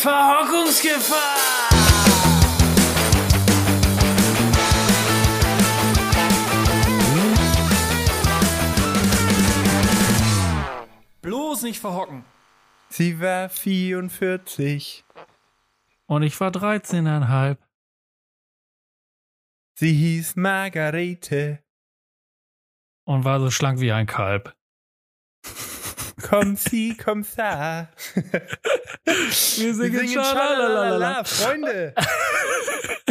Verhockungsgefahr! Bloß nicht verhocken. Sie war 44. Und ich war 13,5. Sie hieß Margarete. Und war so schlank wie ein Kalb. Komm sie, komm sa. Wir singen, Wir singen Schalalala, Freunde.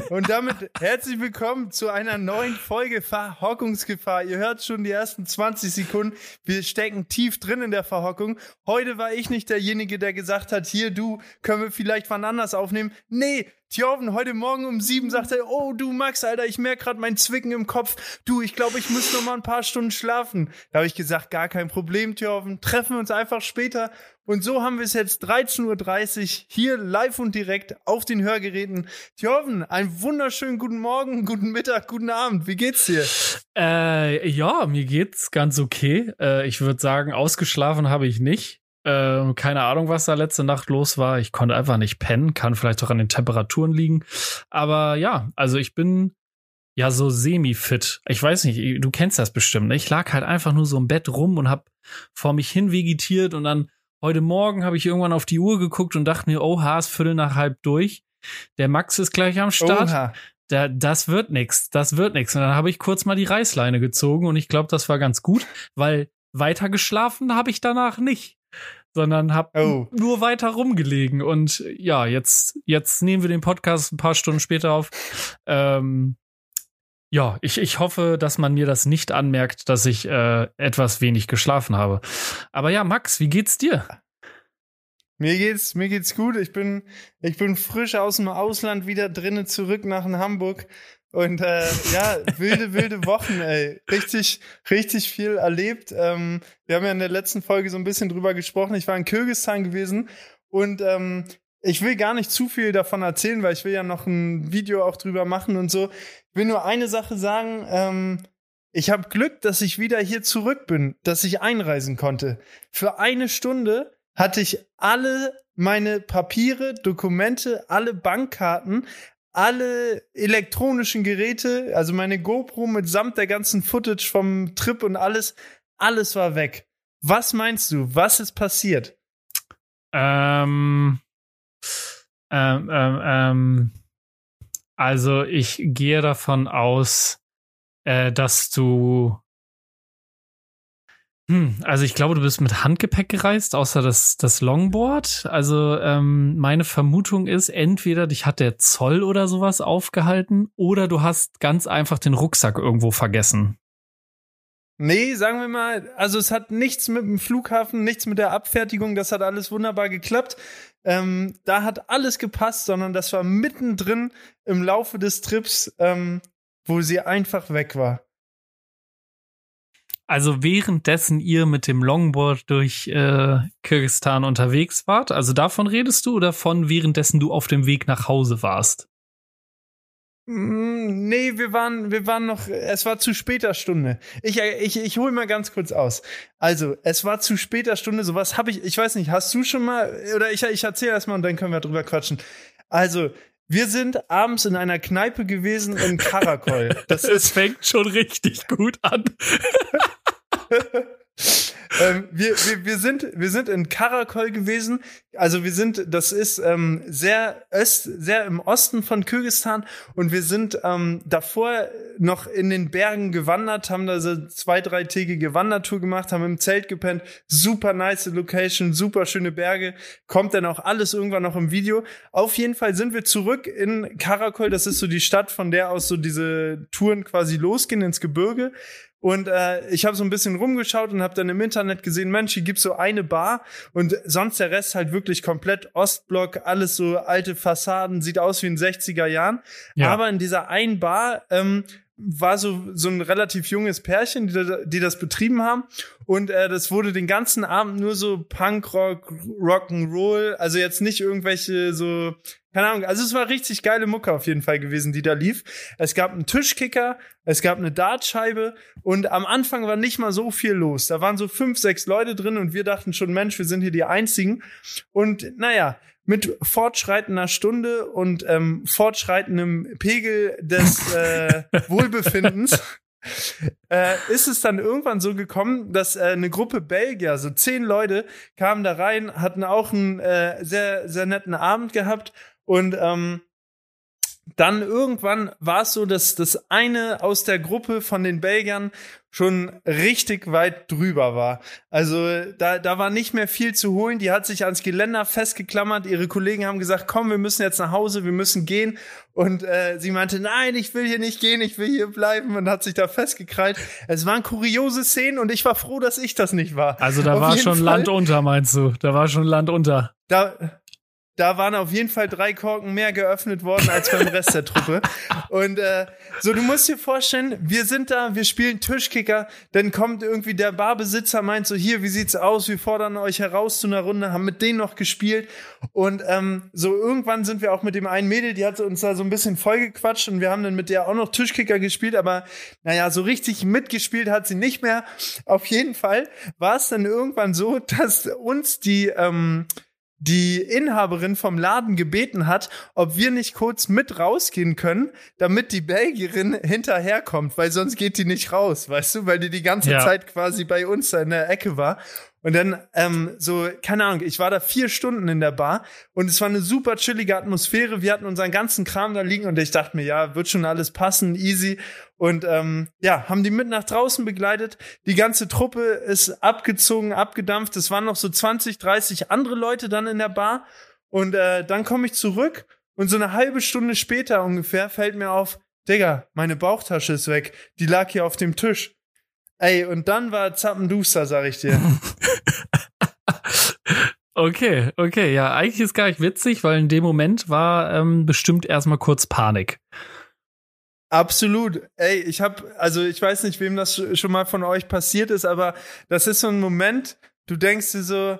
Und damit herzlich willkommen zu einer neuen Folge Verhockungsgefahr. Ihr hört schon die ersten 20 Sekunden. Wir stecken tief drin in der Verhockung. Heute war ich nicht derjenige, der gesagt hat, hier, du, können wir vielleicht wann anders aufnehmen. Nee, Thjorven heute Morgen um sieben sagt er, oh du Max, Alter, ich merke gerade mein Zwicken im Kopf. Du, ich glaube, ich muss noch mal ein paar Stunden schlafen. Da habe ich gesagt, gar kein Problem, Thjorven. Treffen wir uns einfach später. Und so haben wir es jetzt 13.30 Uhr hier live und direkt auf den Hörgeräten. Thjorven, einen wunderschönen guten Morgen, guten Mittag, guten Abend. Wie geht's dir? Äh, ja, mir geht's ganz okay. Äh, ich würde sagen, ausgeschlafen habe ich nicht. Äh, keine Ahnung, was da letzte Nacht los war. Ich konnte einfach nicht pennen. Kann vielleicht auch an den Temperaturen liegen. Aber ja, also ich bin ja so semi-fit. Ich weiß nicht, du kennst das bestimmt. Ne? Ich lag halt einfach nur so im Bett rum und hab vor mich hin vegetiert und dann Heute Morgen habe ich irgendwann auf die Uhr geguckt und dachte mir, oha, ist Viertel nach halb durch. Der Max ist gleich am Start. Oha. Da, das wird nix, das wird nix. Und dann habe ich kurz mal die Reißleine gezogen und ich glaube, das war ganz gut, weil weiter geschlafen habe ich danach nicht, sondern habe oh. nur weiter rumgelegen. Und ja, jetzt, jetzt nehmen wir den Podcast ein paar Stunden später auf. Ähm, ja, ich, ich hoffe, dass man mir das nicht anmerkt, dass ich äh, etwas wenig geschlafen habe. Aber ja, Max, wie geht's dir? Mir geht's, mir geht's gut. Ich bin, ich bin frisch aus dem Ausland wieder drinnen zurück nach Hamburg. Und äh, ja, wilde, wilde Wochen, ey. Richtig, richtig viel erlebt. Ähm, wir haben ja in der letzten Folge so ein bisschen drüber gesprochen. Ich war in Kirgisistan gewesen und ähm, ich will gar nicht zu viel davon erzählen, weil ich will ja noch ein Video auch drüber machen und so. Ich will nur eine Sache sagen. Ähm, ich habe Glück, dass ich wieder hier zurück bin, dass ich einreisen konnte. Für eine Stunde hatte ich alle meine Papiere, Dokumente, alle Bankkarten, alle elektronischen Geräte, also meine GoPro mitsamt der ganzen Footage vom Trip und alles, alles war weg. Was meinst du? Was ist passiert? Ähm, ähm, ähm, ähm, also ich gehe davon aus, äh, dass du hm, also ich glaube, du bist mit Handgepäck gereist, außer das, das Longboard. Also ähm, meine Vermutung ist, entweder dich hat der Zoll oder sowas aufgehalten oder du hast ganz einfach den Rucksack irgendwo vergessen. Nee, sagen wir mal, also es hat nichts mit dem Flughafen, nichts mit der Abfertigung, das hat alles wunderbar geklappt. Ähm, da hat alles gepasst, sondern das war mittendrin im Laufe des Trips, ähm, wo sie einfach weg war. Also währenddessen ihr mit dem Longboard durch äh, Kirgistan unterwegs wart, also davon redest du oder von währenddessen du auf dem Weg nach Hause warst? Mm, nee, wir waren, wir waren noch, es war zu später Stunde. Ich, ich, ich hole mal ganz kurz aus. Also, es war zu später Stunde, sowas habe ich, ich weiß nicht, hast du schon mal, oder ich, ich erzähle erstmal und dann können wir drüber quatschen. Also, wir sind abends in einer Kneipe gewesen in Karakol. Das es fängt schon richtig gut an. ähm, wir, wir, wir, sind, wir sind in Karakol gewesen. Also wir sind, das ist ähm, sehr öst, sehr im Osten von Kirgistan und wir sind ähm, davor noch in den Bergen gewandert, haben da so zwei, dreitägige Wandertour gemacht, haben im Zelt gepennt. Super nice Location, super schöne Berge. Kommt dann auch alles irgendwann noch im Video. Auf jeden Fall sind wir zurück in Karakol. Das ist so die Stadt, von der aus so diese Touren quasi losgehen ins Gebirge. Und äh, ich habe so ein bisschen rumgeschaut und habe dann im Internet gesehen, Mensch, hier gibt's so eine Bar und sonst der Rest halt wirklich komplett Ostblock, alles so alte Fassaden, sieht aus wie in 60er Jahren. Ja. Aber in dieser einen Bar ähm, war so so ein relativ junges Pärchen, die, die das betrieben haben und äh, das wurde den ganzen Abend nur so Punkrock, Rock'n'Roll, also jetzt nicht irgendwelche so keine Ahnung, also es war richtig geile Mucke auf jeden Fall gewesen, die da lief. Es gab einen Tischkicker, es gab eine Dartscheibe und am Anfang war nicht mal so viel los. Da waren so fünf, sechs Leute drin und wir dachten schon, Mensch, wir sind hier die Einzigen. Und naja, mit fortschreitender Stunde und ähm, fortschreitendem Pegel des äh, Wohlbefindens äh, ist es dann irgendwann so gekommen, dass äh, eine Gruppe Belgier, so zehn Leute, kamen da rein, hatten auch einen äh, sehr, sehr netten Abend gehabt und ähm, dann irgendwann war es so, dass das eine aus der Gruppe von den Belgiern schon richtig weit drüber war. Also da, da war nicht mehr viel zu holen. Die hat sich ans Geländer festgeklammert. Ihre Kollegen haben gesagt, komm, wir müssen jetzt nach Hause, wir müssen gehen. Und äh, sie meinte, nein, ich will hier nicht gehen, ich will hier bleiben und hat sich da festgekrallt. Es waren kuriose Szenen und ich war froh, dass ich das nicht war. Also da Auf war schon Fall, Land unter, meinst du? Da war schon Land unter. Da, da waren auf jeden Fall drei Korken mehr geöffnet worden als beim Rest der Truppe. Und äh, so, du musst dir vorstellen, wir sind da, wir spielen Tischkicker, dann kommt irgendwie der Barbesitzer, meint so, hier, wie sieht's aus? Wir fordern euch heraus zu einer Runde, haben mit denen noch gespielt. Und ähm, so irgendwann sind wir auch mit dem einen Mädel, die hat uns da so ein bisschen vollgequatscht und wir haben dann mit der auch noch Tischkicker gespielt, aber naja, so richtig mitgespielt hat sie nicht mehr. Auf jeden Fall war es dann irgendwann so, dass uns die ähm, die Inhaberin vom Laden gebeten hat, ob wir nicht kurz mit rausgehen können, damit die Belgierin hinterherkommt, weil sonst geht die nicht raus, weißt du, weil die die ganze ja. Zeit quasi bei uns in der Ecke war. Und dann, ähm, so, keine Ahnung, ich war da vier Stunden in der Bar und es war eine super chillige Atmosphäre. Wir hatten unseren ganzen Kram da liegen und ich dachte mir, ja, wird schon alles passen, easy. Und ähm, ja, haben die mit nach draußen begleitet. Die ganze Truppe ist abgezogen, abgedampft. Es waren noch so 20, 30 andere Leute dann in der Bar. Und äh, dann komme ich zurück und so eine halbe Stunde später ungefähr fällt mir auf, Digga, meine Bauchtasche ist weg. Die lag hier auf dem Tisch. Ey, und dann war Zappenduster, sag ich dir. okay, okay, ja, eigentlich ist gar nicht witzig, weil in dem Moment war ähm, bestimmt erstmal kurz Panik. Absolut. Ey, ich hab, also ich weiß nicht, wem das schon mal von euch passiert ist, aber das ist so ein Moment, du denkst dir so,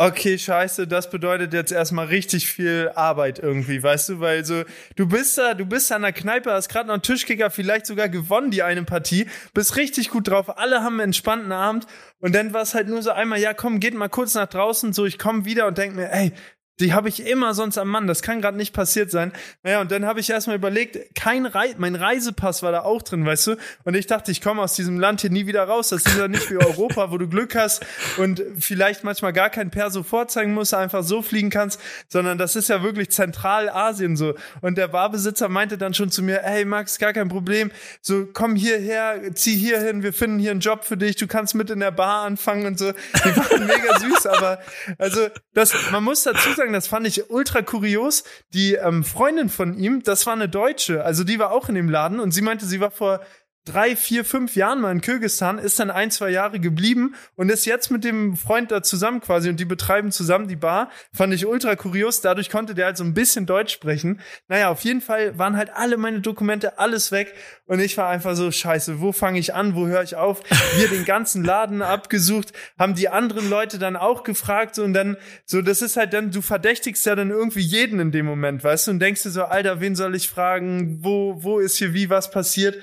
okay, scheiße, das bedeutet jetzt erstmal richtig viel Arbeit irgendwie, weißt du, weil so, du bist da, du bist da an der Kneipe, hast gerade noch einen Tischkicker vielleicht sogar gewonnen, die eine Partie, bist richtig gut drauf, alle haben einen entspannten Abend und dann war es halt nur so einmal, ja komm, geht mal kurz nach draußen, so ich komme wieder und denk mir, ey, die habe ich immer sonst am Mann. Das kann gerade nicht passiert sein. Naja, und dann habe ich erstmal überlegt, kein Rei mein Reisepass war da auch drin, weißt du? Und ich dachte, ich komme aus diesem Land hier nie wieder raus. Das ist ja nicht wie Europa, wo du Glück hast und vielleicht manchmal gar kein Perso vorzeigen musst, einfach so fliegen kannst, sondern das ist ja wirklich Zentralasien so. Und der Barbesitzer meinte dann schon zu mir, hey Max, gar kein Problem. So, komm hierher, zieh hier hin, wir finden hier einen Job für dich, du kannst mit in der Bar anfangen und so. Die waren mega süß, aber also das, man muss dazu sagen, sagen, das fand ich ultra kurios. Die ähm, Freundin von ihm, das war eine Deutsche, also die war auch in dem Laden und sie meinte, sie war vor drei, vier, fünf Jahren mal in Kirgistan, ist dann ein, zwei Jahre geblieben und ist jetzt mit dem Freund da zusammen quasi und die betreiben zusammen die Bar. Fand ich ultra kurios. Dadurch konnte der halt so ein bisschen Deutsch sprechen. Naja, auf jeden Fall waren halt alle meine Dokumente, alles weg und ich war einfach so, scheiße, wo fange ich an, wo höre ich auf? Wir den ganzen Laden abgesucht, haben die anderen Leute dann auch gefragt und dann, so, das ist halt dann, du verdächtigst ja dann irgendwie jeden in dem Moment, weißt du, und denkst dir so, Alter, wen soll ich fragen? Wo, wo ist hier wie was passiert?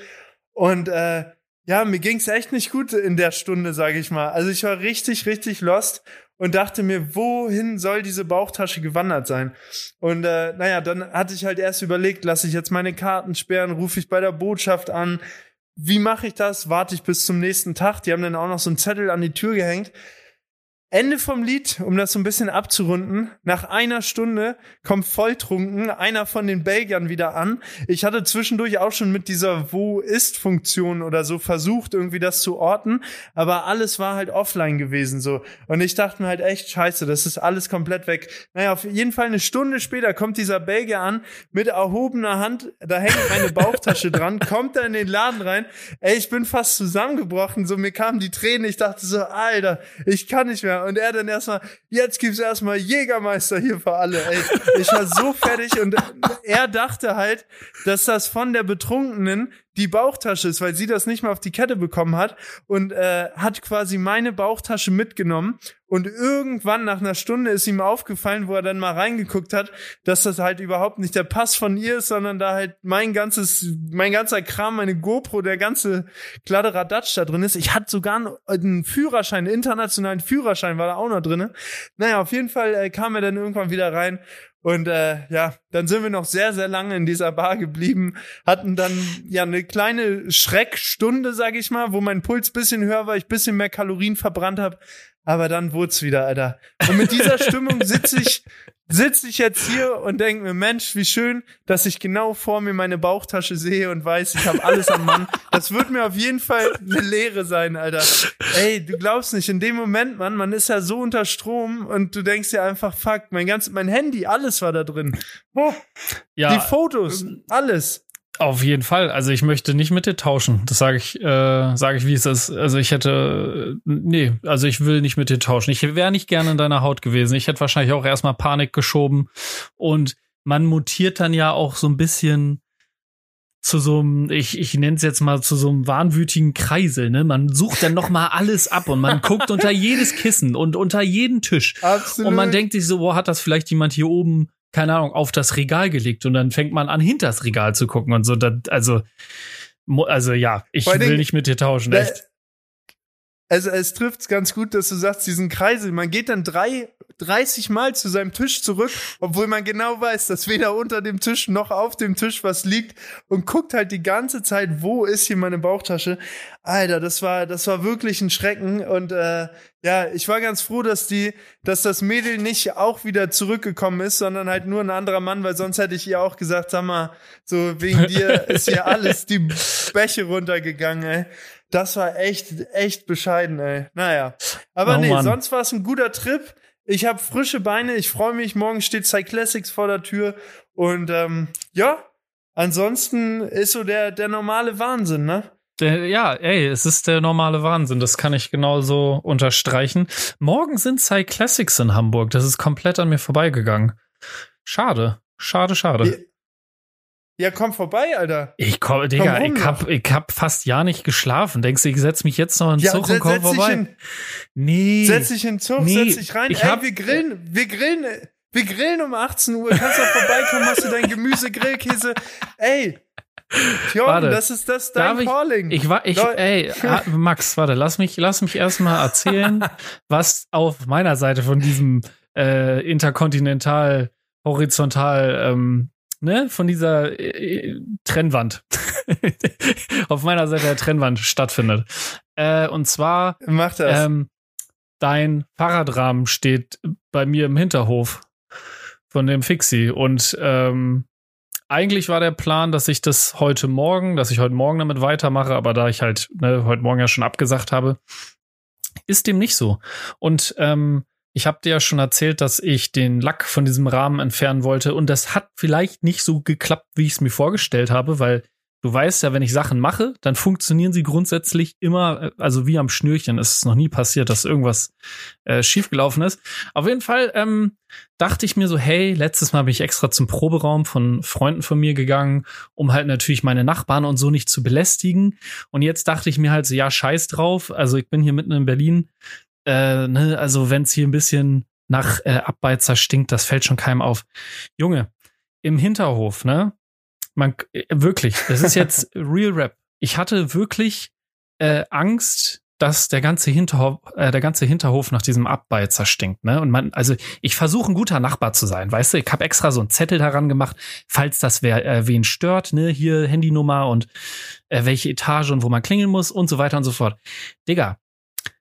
Und äh, ja, mir ging's echt nicht gut in der Stunde, sage ich mal. Also ich war richtig, richtig lost und dachte mir, wohin soll diese Bauchtasche gewandert sein? Und äh, naja, dann hatte ich halt erst überlegt, lasse ich jetzt meine Karten sperren, rufe ich bei der Botschaft an. Wie mache ich das? Warte ich bis zum nächsten Tag? Die haben dann auch noch so einen Zettel an die Tür gehängt. Ende vom Lied, um das so ein bisschen abzurunden. Nach einer Stunde kommt volltrunken einer von den Belgiern wieder an. Ich hatte zwischendurch auch schon mit dieser Wo ist Funktion oder so versucht, irgendwie das zu orten, aber alles war halt offline gewesen so. Und ich dachte mir halt echt, scheiße, das ist alles komplett weg. Naja, auf jeden Fall eine Stunde später kommt dieser Belgier an mit erhobener Hand, da hängt meine Bauchtasche dran, kommt da in den Laden rein. Ey, ich bin fast zusammengebrochen, so mir kamen die Tränen. Ich dachte so, Alter, ich kann nicht mehr. Und er dann erstmal, jetzt gibt's erstmal Jägermeister hier für alle. Ey, ich war so fertig und er dachte halt, dass das von der Betrunkenen die Bauchtasche ist, weil sie das nicht mal auf die Kette bekommen hat und äh, hat quasi meine Bauchtasche mitgenommen und irgendwann nach einer Stunde ist ihm aufgefallen, wo er dann mal reingeguckt hat, dass das halt überhaupt nicht der Pass von ihr ist, sondern da halt mein ganzes, mein ganzer Kram, meine GoPro, der ganze Kladderadatsch da drin ist. Ich hatte sogar einen Führerschein, einen internationalen Führerschein war da auch noch drin. Naja, auf jeden Fall äh, kam er dann irgendwann wieder rein und äh, ja, dann sind wir noch sehr, sehr lange in dieser Bar geblieben, hatten dann ja eine kleine Schreckstunde, sag ich mal, wo mein Puls bisschen höher war, ich bisschen mehr Kalorien verbrannt habe aber dann wurd's wieder, Alter. Und mit dieser Stimmung sitze ich, sitze ich jetzt hier und denke mir, Mensch, wie schön, dass ich genau vor mir meine Bauchtasche sehe und weiß, ich habe alles am Mann. Das wird mir auf jeden Fall eine Lehre sein, Alter. Ey, du glaubst nicht, in dem Moment, Mann, man ist ja so unter Strom und du denkst dir einfach, fuck, mein ganz, mein Handy, alles war da drin. Oh, ja, die Fotos, alles. Auf jeden Fall. Also ich möchte nicht mit dir tauschen. Das sage ich, äh, sage ich, wie es ist. Also ich hätte, nee, also ich will nicht mit dir tauschen. Ich wäre nicht gerne in deiner Haut gewesen. Ich hätte wahrscheinlich auch erstmal Panik geschoben. Und man mutiert dann ja auch so ein bisschen zu so einem, ich, ich nenne es jetzt mal zu so einem wahnwütigen Kreisel, ne? Man sucht dann noch mal alles ab und man guckt unter jedes Kissen und unter jeden Tisch. Absolut. Und man denkt sich so, wo hat das vielleicht jemand hier oben keine Ahnung, auf das Regal gelegt und dann fängt man an, hinter das Regal zu gucken und so. Das, also, also ja, ich will nicht mit dir tauschen, echt. Also es trifft's ganz gut, dass du sagst, diesen Kreisel. Man geht dann drei, 30 Mal zu seinem Tisch zurück, obwohl man genau weiß, dass weder unter dem Tisch noch auf dem Tisch was liegt und guckt halt die ganze Zeit, wo ist hier meine Bauchtasche. Alter, das war, das war wirklich ein Schrecken und äh, ja, ich war ganz froh, dass die, dass das Mädel nicht auch wieder zurückgekommen ist, sondern halt nur ein anderer Mann, weil sonst hätte ich ihr auch gesagt, sag mal, so wegen dir ist hier alles die Bäche runtergegangen, ey. Das war echt, echt bescheiden, ey. Naja. Aber oh, nee, Mann. sonst war es ein guter Trip. Ich habe frische Beine, ich freue mich. Morgen steht Cyclassics vor der Tür. Und ähm, ja, ansonsten ist so der, der normale Wahnsinn, ne? Ja, ey, es ist der normale Wahnsinn. Das kann ich genauso unterstreichen. Morgen sind Cyclassics in Hamburg. Das ist komplett an mir vorbeigegangen. Schade. Schade, schade. Ja, komm vorbei, Alter. Ich komm, Digga, komm ich hab, ich hab fast ja nicht geschlafen. Denkst du, ich setz mich jetzt noch in den ja, Zug und komm vorbei? In, nee. Setz dich in den Zug, nee, setz dich rein. Ich Ey, hab, wir grillen, wir grillen, wir grillen um 18 Uhr. Kannst doch vorbeikommen, hast du dein Gemüse, Grillkäse. Ey. Jordan, warte, das ist das dein ich, Calling. Ich war, ich, ey, Max, warte, lass mich, lass mich erstmal erzählen, was auf meiner Seite von diesem äh, interkontinental horizontal ähm, ne, von dieser äh, Trennwand auf meiner Seite der Trennwand stattfindet. Äh, und zwar Mach das. Ähm, dein Fahrradrahmen steht bei mir im Hinterhof von dem Fixie und ähm, eigentlich war der Plan, dass ich das heute Morgen, dass ich heute Morgen damit weitermache, aber da ich halt ne, heute Morgen ja schon abgesagt habe, ist dem nicht so. Und ähm, ich habe dir ja schon erzählt, dass ich den Lack von diesem Rahmen entfernen wollte und das hat vielleicht nicht so geklappt, wie ich es mir vorgestellt habe, weil du weißt ja, wenn ich Sachen mache, dann funktionieren sie grundsätzlich immer, äh, also wie am Schnürchen. Es ist noch nie passiert, dass irgendwas äh, schiefgelaufen ist. Auf jeden Fall ähm, dachte ich mir so, hey, letztes Mal bin ich extra zum Proberaum von Freunden von mir gegangen, um halt natürlich meine Nachbarn und so nicht zu belästigen. Und jetzt dachte ich mir halt so, ja, scheiß drauf. Also ich bin hier mitten in Berlin äh, ne, also wenn es hier ein bisschen nach äh, Abbeizer stinkt, das fällt schon keinem auf. Junge, im Hinterhof, ne? Man äh, wirklich, das ist jetzt Real Rap. Ich hatte wirklich äh, Angst, dass der ganze Hinterhof, äh, der ganze Hinterhof nach diesem Abbeizer stinkt, ne? Und man, also ich versuche ein guter Nachbar zu sein, weißt du? Ich habe extra so einen Zettel daran gemacht, falls das wer äh, wen stört, ne? Hier Handynummer und äh, welche Etage und wo man klingeln muss und so weiter und so fort. Digga,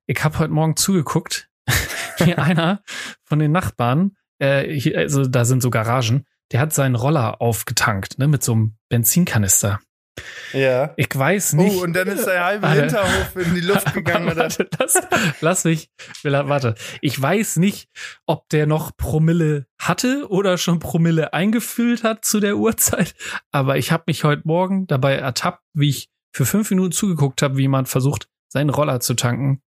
ich habe heute Morgen zugeguckt, wie einer von den Nachbarn, äh, hier, also da sind so Garagen, der hat seinen Roller aufgetankt, ne, mit so einem Benzinkanister. Ja. Ich weiß nicht. Oh, und dann ist der halbe warte, Hinterhof in die Luft gegangen, oder? Warte, lass, lass mich, warte. Ich weiß nicht, ob der noch Promille hatte oder schon Promille eingefüllt hat zu der Uhrzeit, aber ich habe mich heute Morgen dabei ertappt, wie ich für fünf Minuten zugeguckt habe, wie jemand versucht, seinen Roller zu tanken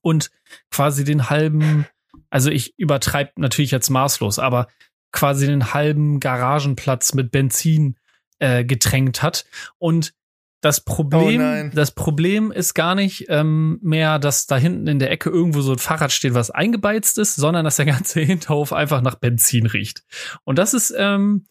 und quasi den halben, also ich übertreibe natürlich jetzt maßlos, aber quasi den halben Garagenplatz mit Benzin äh, getränkt hat. Und das Problem, oh das Problem ist gar nicht ähm, mehr, dass da hinten in der Ecke irgendwo so ein Fahrrad steht, was eingebeizt ist, sondern dass der ganze Hinterhof einfach nach Benzin riecht. Und das ist ähm,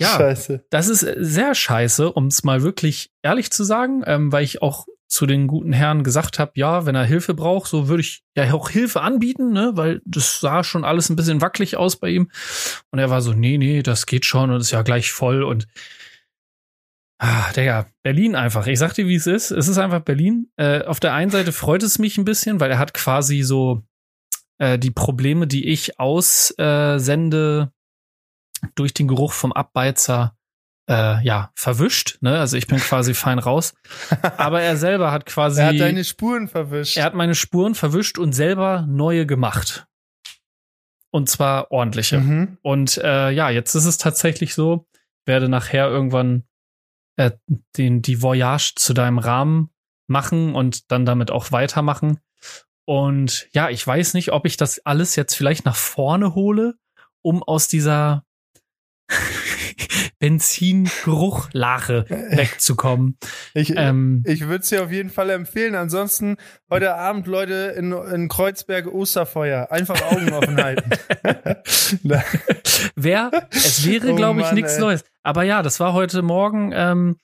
ja, scheiße. das ist sehr scheiße, um es mal wirklich ehrlich zu sagen, ähm, weil ich auch zu den guten Herren gesagt habe, ja, wenn er Hilfe braucht, so würde ich ja auch Hilfe anbieten, ne, weil das sah schon alles ein bisschen wackelig aus bei ihm. Und er war so, nee, nee, das geht schon und ist ja gleich voll und Ah, Digga, Berlin einfach. Ich sag dir, wie es ist. Es ist einfach Berlin. Äh, auf der einen Seite freut es mich ein bisschen, weil er hat quasi so äh, die Probleme, die ich aussende, äh, durch den Geruch vom Abbeizer äh, ja, verwischt. Ne? Also ich bin quasi fein raus. Aber er selber hat quasi. er hat deine Spuren verwischt. Er hat meine Spuren verwischt und selber neue gemacht. Und zwar ordentliche. Mhm. Und äh, ja, jetzt ist es tatsächlich so, werde nachher irgendwann äh, den, die Voyage zu deinem Rahmen machen und dann damit auch weitermachen. Und ja, ich weiß nicht, ob ich das alles jetzt vielleicht nach vorne hole, um aus dieser Benzingeruchlache wegzukommen. Ich, ähm, ich würde es dir auf jeden Fall empfehlen. Ansonsten heute Abend, Leute, in, in Kreuzberg Osterfeuer. Einfach Augen offen halten. Wer, es wäre, glaube ich, oh nichts Neues. Aber ja, das war heute Morgen ähm,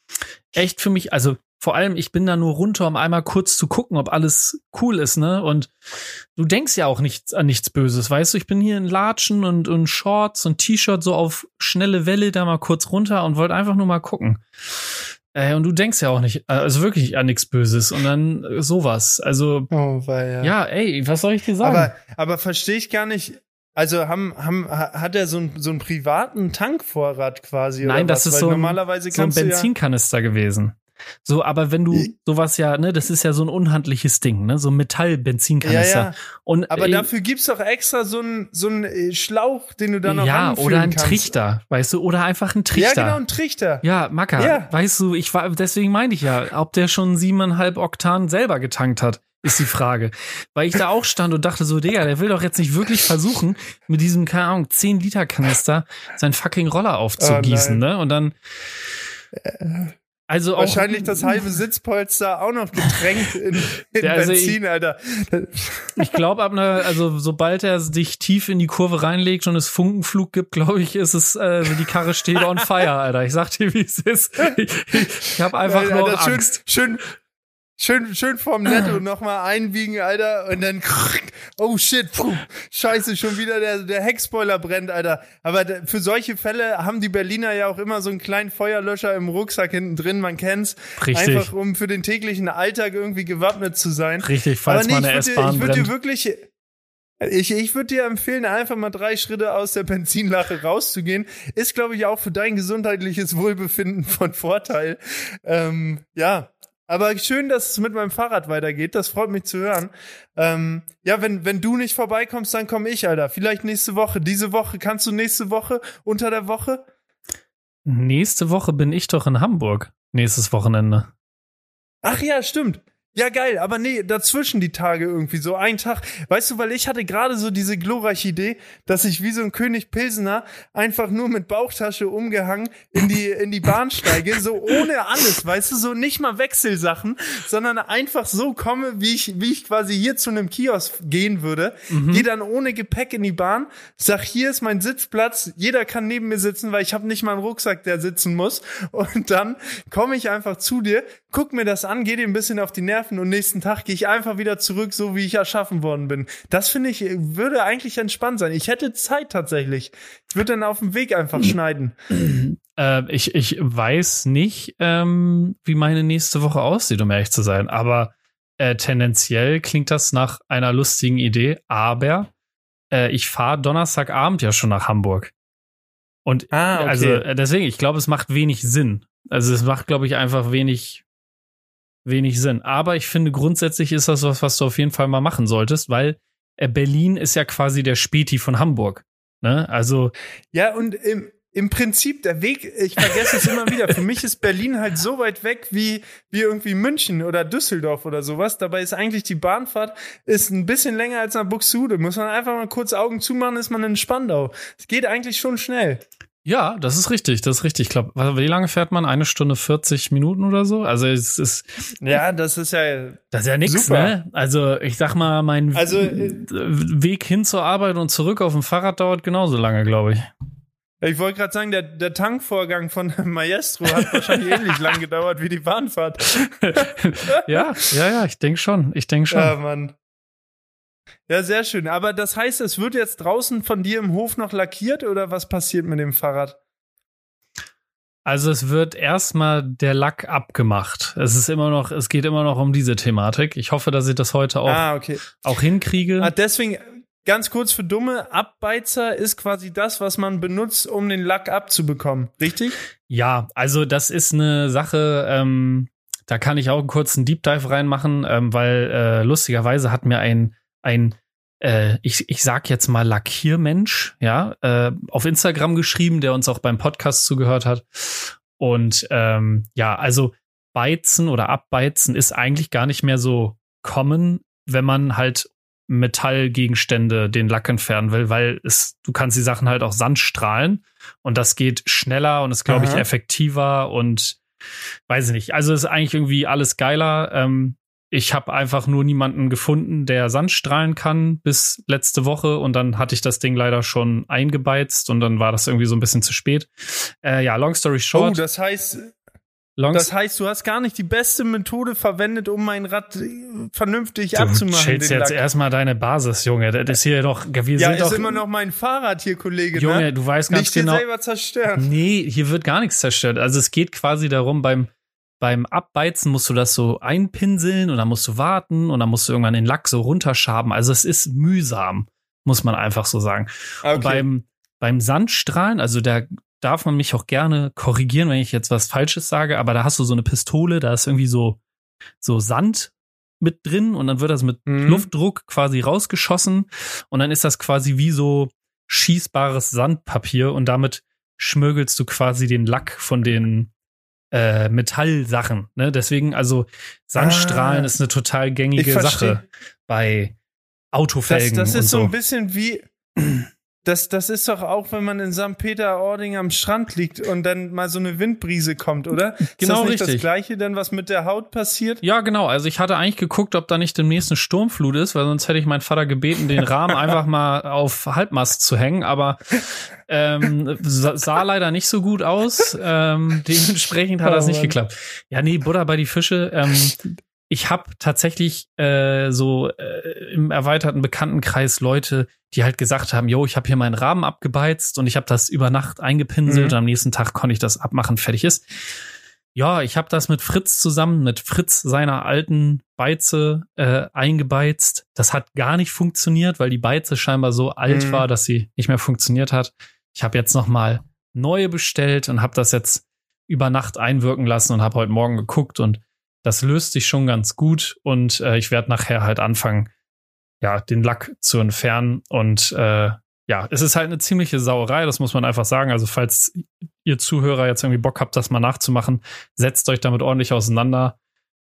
echt für mich, also vor allem, ich bin da nur runter, um einmal kurz zu gucken, ob alles cool ist, ne? Und du denkst ja auch nichts an nichts Böses, weißt du? Ich bin hier in Latschen und, und Shorts und T-Shirt so auf schnelle Welle da mal kurz runter und wollte einfach nur mal gucken. Äh, und du denkst ja auch nicht, also wirklich an nichts Böses und dann sowas. Also, oh, ja. ja, ey, was soll ich dir sagen? Aber, aber verstehe ich gar nicht, also haben, haben, hat er so, ein, so einen privaten Tankvorrat quasi? Nein, das ist so, normalerweise so ein Benzinkanister ja gewesen. So, aber wenn du sowas ja, ne, das ist ja so ein unhandliches Ding, ne, so ein Metall-Benzinkanister. Ja, ja. Und aber äh, dafür gibt's doch extra so einen so einen äh, Schlauch, den du dann noch Ja, oder ein kannst. Trichter, weißt du, oder einfach ein Trichter. Ja, genau, ein Trichter. Ja, Macker, ja. weißt du, ich war, deswegen meinte ich ja, ob der schon siebeneinhalb Oktan selber getankt hat ist die Frage. Weil ich da auch stand und dachte so, Digga, der will doch jetzt nicht wirklich versuchen, mit diesem, keine Ahnung, 10 Liter Kanister seinen fucking Roller aufzugießen, oh ne? Und dann, äh, also Wahrscheinlich auch, das halbe Sitzpolster auch noch getränkt in, in also Benzin, ich, Alter. Ich glaube, ab einer, also sobald er sich tief in die Kurve reinlegt und es Funkenflug gibt, glaube ich, ist es, äh, die Karre steht on fire, Alter. Ich sag dir, wie es ist. Ich, ich habe einfach Alter, nur Angst. Schön, schön, Schön, schön vorm Netto nochmal einbiegen, Alter, und dann, oh shit, puh, scheiße, schon wieder der, der Heckspoiler brennt, Alter. Aber für solche Fälle haben die Berliner ja auch immer so einen kleinen Feuerlöscher im Rucksack hinten drin, man kennt's. Richtig. Einfach um für den täglichen Alltag irgendwie gewappnet zu sein. Richtig, falls nee, eine S-Bahn Ich würde dir wirklich, ich, ich würde dir empfehlen, einfach mal drei Schritte aus der Benzinlache rauszugehen. Ist, glaube ich, auch für dein gesundheitliches Wohlbefinden von Vorteil. Ähm, ja, aber schön, dass es mit meinem Fahrrad weitergeht. Das freut mich zu hören. Ähm, ja, wenn, wenn du nicht vorbeikommst, dann komme ich, Alter. Vielleicht nächste Woche. Diese Woche. Kannst du nächste Woche unter der Woche? Nächste Woche bin ich doch in Hamburg. Nächstes Wochenende. Ach ja, stimmt. Ja, geil, aber nee, dazwischen die Tage irgendwie, so ein Tag. Weißt du, weil ich hatte gerade so diese glorreiche Idee, dass ich wie so ein König Pilsener einfach nur mit Bauchtasche umgehangen in die, in die Bahn steige, so ohne alles, weißt du, so nicht mal Wechselsachen, sondern einfach so komme, wie ich, wie ich quasi hier zu einem Kiosk gehen würde, mhm. gehe dann ohne Gepäck in die Bahn, sag, hier ist mein Sitzplatz, jeder kann neben mir sitzen, weil ich habe nicht mal einen Rucksack, der sitzen muss. Und dann komme ich einfach zu dir, guck mir das an, geh dir ein bisschen auf die Nerven und nächsten Tag gehe ich einfach wieder zurück, so wie ich erschaffen worden bin. Das finde ich, würde eigentlich entspannt sein. Ich hätte Zeit tatsächlich. Ich würde dann auf dem Weg einfach schneiden. Äh, ich, ich weiß nicht, ähm, wie meine nächste Woche aussieht, um ehrlich zu sein, aber äh, tendenziell klingt das nach einer lustigen Idee, aber äh, ich fahre Donnerstagabend ja schon nach Hamburg. Und ah, okay. also äh, deswegen, ich glaube, es macht wenig Sinn. Also es macht, glaube ich, einfach wenig, wenig Sinn. Aber ich finde, grundsätzlich ist das was, was du auf jeden Fall mal machen solltest, weil äh, Berlin ist ja quasi der Späti von Hamburg. Ne? Also. Ja, und im, im Prinzip der Weg, ich vergesse es immer wieder. Für mich ist Berlin halt so weit weg wie, wie irgendwie München oder Düsseldorf oder sowas. Dabei ist eigentlich die Bahnfahrt ist ein bisschen länger als nach Buxtehude. Muss man einfach mal kurz Augen zumachen, ist man in Spandau. Es geht eigentlich schon schnell. Ja, das ist richtig, das ist richtig. Ich glaube, wie lange fährt man? Eine Stunde 40 Minuten oder so? Also es ist. Ja, das ist ja. Das ist ja nichts, ne? Also ich sag mal, mein also, äh, Weg hin zur Arbeit und zurück auf dem Fahrrad dauert genauso lange, glaube ich. Ich wollte gerade sagen, der, der Tankvorgang von Maestro hat wahrscheinlich ähnlich lang gedauert wie die Bahnfahrt. ja, ja, ja, ich denke schon. Ich denke schon. Ja, Mann. Ja, sehr schön. Aber das heißt, es wird jetzt draußen von dir im Hof noch lackiert oder was passiert mit dem Fahrrad? Also es wird erstmal der Lack abgemacht. Es ist immer noch, es geht immer noch um diese Thematik. Ich hoffe, dass ich das heute auch, ah, okay. auch hinkriege. Ah, deswegen, ganz kurz für Dumme, Abbeizer ist quasi das, was man benutzt, um den Lack abzubekommen. Richtig? Ja, also das ist eine Sache, ähm, da kann ich auch einen kurzen Deep Dive reinmachen, ähm, weil äh, lustigerweise hat mir ein ein äh, ich, ich sag jetzt mal Lackiermensch, ja, äh, auf Instagram geschrieben, der uns auch beim Podcast zugehört hat. Und ähm, ja, also Beizen oder Abbeizen ist eigentlich gar nicht mehr so common, wenn man halt Metallgegenstände den Lack entfernen will, weil es, du kannst die Sachen halt auch sandstrahlen und das geht schneller und ist, glaube ich, effektiver und weiß ich nicht. Also ist eigentlich irgendwie alles geiler. Ähm, ich habe einfach nur niemanden gefunden, der Sand strahlen kann bis letzte Woche und dann hatte ich das Ding leider schon eingebeizt und dann war das irgendwie so ein bisschen zu spät. Äh, ja, long story short. Oh, das heißt, Long das heißt, du hast gar nicht die beste Methode verwendet, um mein Rad äh, vernünftig du abzumachen. Du jetzt erstmal deine Basis, Junge. Das ist hier doch. Wir ja, sind ist doch, immer noch mein Fahrrad hier, Kollege. Junge, ne? du weißt ganz nicht genau. Nicht selber zerstören. Nee, hier wird gar nichts zerstört. Also es geht quasi darum, beim beim Abbeizen musst du das so einpinseln und dann musst du warten und dann musst du irgendwann den Lack so runterschaben. Also es ist mühsam, muss man einfach so sagen. Okay. Und beim, beim Sandstrahlen, also da darf man mich auch gerne korrigieren, wenn ich jetzt was Falsches sage, aber da hast du so eine Pistole, da ist irgendwie so, so Sand mit drin und dann wird das mit mhm. Luftdruck quasi rausgeschossen und dann ist das quasi wie so schießbares Sandpapier und damit schmögelst du quasi den Lack von den äh, Metallsachen. Ne? Deswegen, also Sandstrahlen ah, ist eine total gängige Sache bei Autofelgen. Das, das ist so. so ein bisschen wie das, das ist doch auch, wenn man in St. Peter-Ording am Strand liegt und dann mal so eine Windbrise kommt, oder? Ist genau das nicht richtig. das Gleiche denn, was mit der Haut passiert? Ja, genau. Also ich hatte eigentlich geguckt, ob da nicht demnächst eine Sturmflut ist, weil sonst hätte ich meinen Vater gebeten, den Rahmen einfach mal auf Halbmast zu hängen. Aber ähm, sah leider nicht so gut aus. Ähm, dementsprechend hat oh, das nicht Mann. geklappt. Ja, nee, Butter bei die Fische. Ähm, ich habe tatsächlich äh, so äh, im erweiterten Bekanntenkreis Leute, die halt gesagt haben, yo, ich habe hier meinen Rahmen abgebeizt und ich habe das über Nacht eingepinselt mhm. und am nächsten Tag konnte ich das abmachen, fertig ist. Ja, ich habe das mit Fritz zusammen, mit Fritz seiner alten Beize äh, eingebeizt. Das hat gar nicht funktioniert, weil die Beize scheinbar so alt mhm. war, dass sie nicht mehr funktioniert hat. Ich habe jetzt noch mal neue bestellt und habe das jetzt über Nacht einwirken lassen und habe heute Morgen geguckt und das löst sich schon ganz gut und äh, ich werde nachher halt anfangen, ja, den Lack zu entfernen und äh, ja, es ist halt eine ziemliche Sauerei, das muss man einfach sagen. Also, falls ihr Zuhörer jetzt irgendwie Bock habt, das mal nachzumachen, setzt euch damit ordentlich auseinander.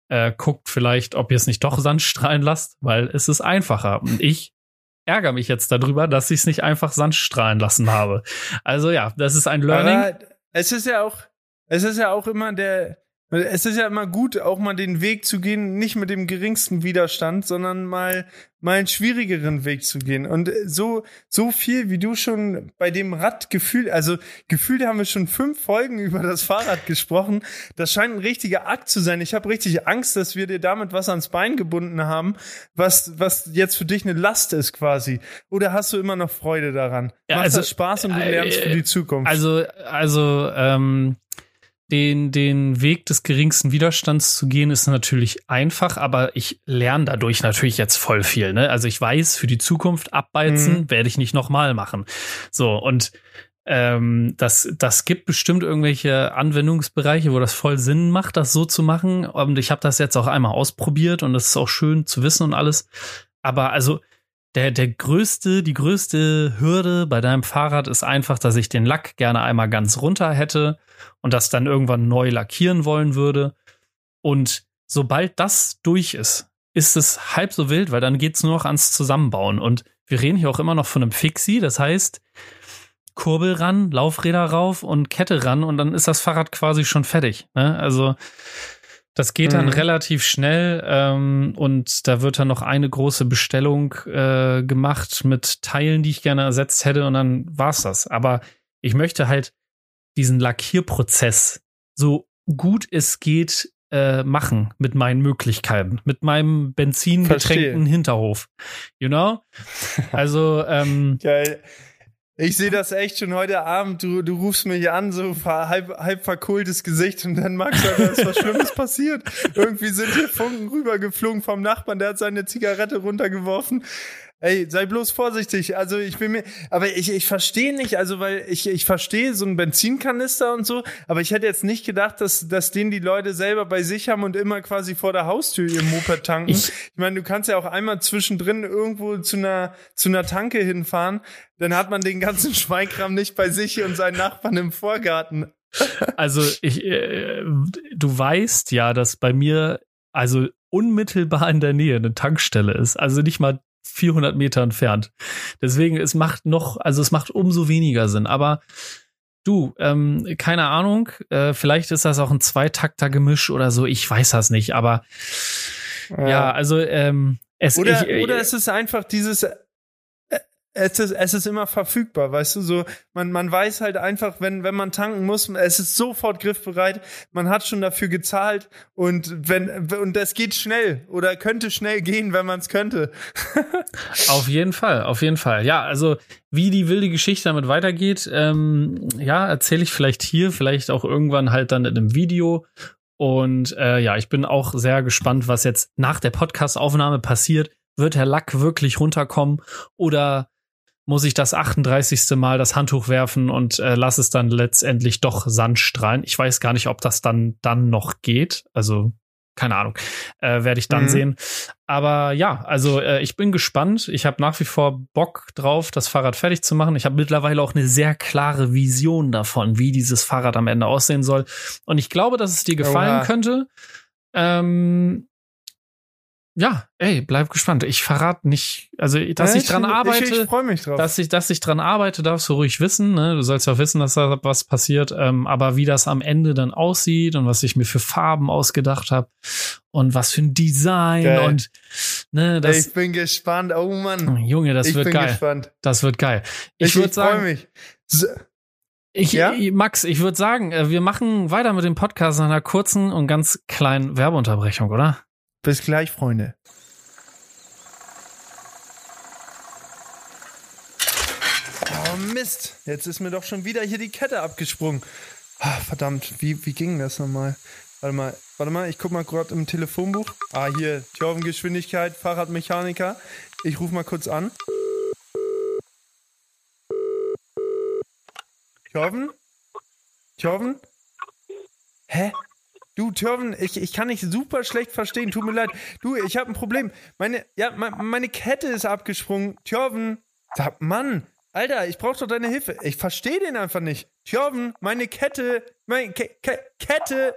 Äh, guckt vielleicht, ob ihr es nicht doch sandstrahlen lasst, weil es ist einfacher. Und ich ärgere mich jetzt darüber, dass ich es nicht einfach sandstrahlen lassen habe. Also ja, das ist ein Learning. Aber es ist ja auch, es ist ja auch immer der, es ist ja immer gut, auch mal den Weg zu gehen, nicht mit dem geringsten Widerstand, sondern mal, mal einen schwierigeren Weg zu gehen. Und so, so viel, wie du schon bei dem Rad gefühlt, also gefühlt haben wir schon fünf Folgen über das Fahrrad gesprochen. Das scheint ein richtiger Akt zu sein. Ich habe richtig Angst, dass wir dir damit was ans Bein gebunden haben, was, was jetzt für dich eine Last ist quasi. Oder hast du immer noch Freude daran? Ja, Macht also, das Spaß und du lernst äh, für die Zukunft? Also, also, ähm, den, den Weg des geringsten Widerstands zu gehen, ist natürlich einfach, aber ich lerne dadurch natürlich jetzt voll viel. Ne? Also ich weiß, für die Zukunft abbeizen mhm. werde ich nicht nochmal machen. So, und ähm, das, das gibt bestimmt irgendwelche Anwendungsbereiche, wo das voll Sinn macht, das so zu machen. Und ich habe das jetzt auch einmal ausprobiert und das ist auch schön zu wissen und alles. Aber also der, der größte, die größte Hürde bei deinem Fahrrad ist einfach, dass ich den Lack gerne einmal ganz runter hätte und das dann irgendwann neu lackieren wollen würde. Und sobald das durch ist, ist es halb so wild, weil dann geht es nur noch ans Zusammenbauen. Und wir reden hier auch immer noch von einem Fixie. Das heißt, Kurbel ran, Laufräder rauf und Kette ran und dann ist das Fahrrad quasi schon fertig. Ne? Also das geht dann mhm. relativ schnell ähm, und da wird dann noch eine große Bestellung äh, gemacht mit Teilen, die ich gerne ersetzt hätte und dann war's das. Aber ich möchte halt diesen Lackierprozess so gut es geht äh, machen mit meinen Möglichkeiten, mit meinem benzingetränkten Hinterhof. You know? Also, ähm, Geil. Ich sehe das echt schon heute Abend. Du, du rufst mich an, so halb, halb verkohltes Gesicht und dann Max, da ist was Schlimmes passiert. Irgendwie sind hier Funken rübergeflogen vom Nachbarn, der hat seine Zigarette runtergeworfen. Ey, sei bloß vorsichtig. Also ich bin mir, aber ich, ich verstehe nicht, also weil ich, ich verstehe so einen Benzinkanister und so, aber ich hätte jetzt nicht gedacht, dass, dass den die Leute selber bei sich haben und immer quasi vor der Haustür ihr Moped tanken. Ich, ich meine, du kannst ja auch einmal zwischendrin irgendwo zu einer, zu einer Tanke hinfahren, dann hat man den ganzen Schweinkram nicht bei sich und seinen Nachbarn im Vorgarten. Also ich, äh, du weißt ja, dass bei mir also unmittelbar in der Nähe eine Tankstelle ist. Also nicht mal 400 Meter entfernt. Deswegen, es macht noch, also es macht umso weniger Sinn. Aber du, ähm, keine Ahnung, äh, vielleicht ist das auch ein Zweitakter-Gemisch oder so, ich weiß das nicht, aber ja, ja also ähm, es oder, ich, äh, oder es ist einfach dieses es ist, es ist immer verfügbar, weißt du, so, man, man weiß halt einfach, wenn, wenn man tanken muss, es ist sofort griffbereit, man hat schon dafür gezahlt und wenn, und das geht schnell oder könnte schnell gehen, wenn man es könnte. auf jeden Fall, auf jeden Fall. Ja, also, wie die wilde Geschichte damit weitergeht, ähm, ja, erzähle ich vielleicht hier, vielleicht auch irgendwann halt dann in einem Video und äh, ja, ich bin auch sehr gespannt, was jetzt nach der Podcast-Aufnahme passiert. Wird Herr Lack wirklich runterkommen oder muss ich das 38. Mal das Handtuch werfen und äh, lass es dann letztendlich doch Sand strahlen. Ich weiß gar nicht, ob das dann dann noch geht. Also keine Ahnung, äh, werde ich dann mhm. sehen. Aber ja, also äh, ich bin gespannt. Ich habe nach wie vor Bock drauf, das Fahrrad fertig zu machen. Ich habe mittlerweile auch eine sehr klare Vision davon, wie dieses Fahrrad am Ende aussehen soll. Und ich glaube, dass es dir gefallen Oha. könnte. Ähm, ja, ey, bleib gespannt. Ich verrate nicht, also dass ja, ich dran arbeite, ich, ich mich drauf. dass ich, dass ich dran arbeite, darfst du ruhig wissen. Ne? Du sollst ja wissen, dass da was passiert. Ähm, aber wie das am Ende dann aussieht und was ich mir für Farben ausgedacht habe und was für ein Design geil. und ne, das. Ich bin gespannt. Oh Mann, Junge, das ich wird geil. Gespannt. Das wird geil. Ich, ich würde sagen. Mich. Ich, ja? Max, ich würde sagen, äh, wir machen weiter mit dem Podcast nach einer kurzen und ganz kleinen Werbeunterbrechung, oder? Bis gleich, Freunde. Oh Mist, jetzt ist mir doch schon wieder hier die Kette abgesprungen. Ah, verdammt, wie, wie ging das nochmal? Warte mal, warte mal, ich guck mal gerade im Telefonbuch. Ah, hier, Geschwindigkeit, Fahrradmechaniker. Ich rufe mal kurz an. Thorben? Thorben? Hä? Du, Törven, ich, ich kann dich super schlecht verstehen. Tut mir leid. Du, ich habe ein Problem. Meine, ja, meine Kette ist abgesprungen. Törven, sag, Mann, Alter, ich brauche doch deine Hilfe. Ich verstehe den einfach nicht. Törven, meine Kette, meine Ke Ke Kette.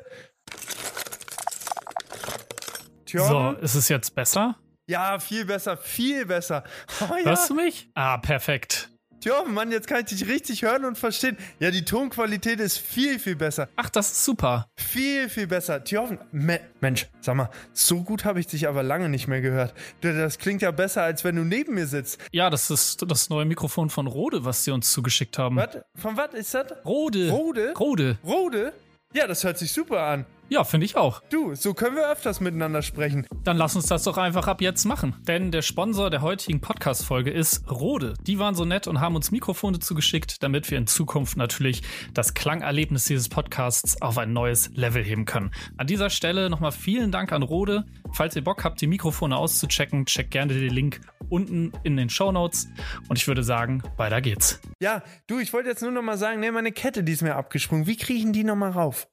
Tjorven? So, ist es jetzt besser? Ja, viel besser, viel besser. Oh, ja. Hörst du mich? Ah, perfekt. Tja, Mann, jetzt kann ich dich richtig hören und verstehen. Ja, die Tonqualität ist viel, viel besser. Ach, das ist super. Viel, viel besser. Tjochen, Me Mensch, sag mal, so gut habe ich dich aber lange nicht mehr gehört. Das klingt ja besser, als wenn du neben mir sitzt. Ja, das ist das neue Mikrofon von Rode, was sie uns zugeschickt haben. Was? Von was ist das? Rode. Rode? Rode. Rode? Ja, das hört sich super an. Ja, finde ich auch. Du, so können wir öfters miteinander sprechen. Dann lass uns das doch einfach ab jetzt machen. Denn der Sponsor der heutigen Podcast-Folge ist Rode. Die waren so nett und haben uns Mikrofone zugeschickt, damit wir in Zukunft natürlich das Klangerlebnis dieses Podcasts auf ein neues Level heben können. An dieser Stelle nochmal vielen Dank an Rode. Falls ihr Bock habt, die Mikrofone auszuchecken, checkt gerne den Link unten in den Show Notes. Und ich würde sagen, weiter geht's. Ja, du, ich wollte jetzt nur nochmal sagen, ne, meine Kette, die ist mir abgesprungen. Wie kriegen die nochmal rauf?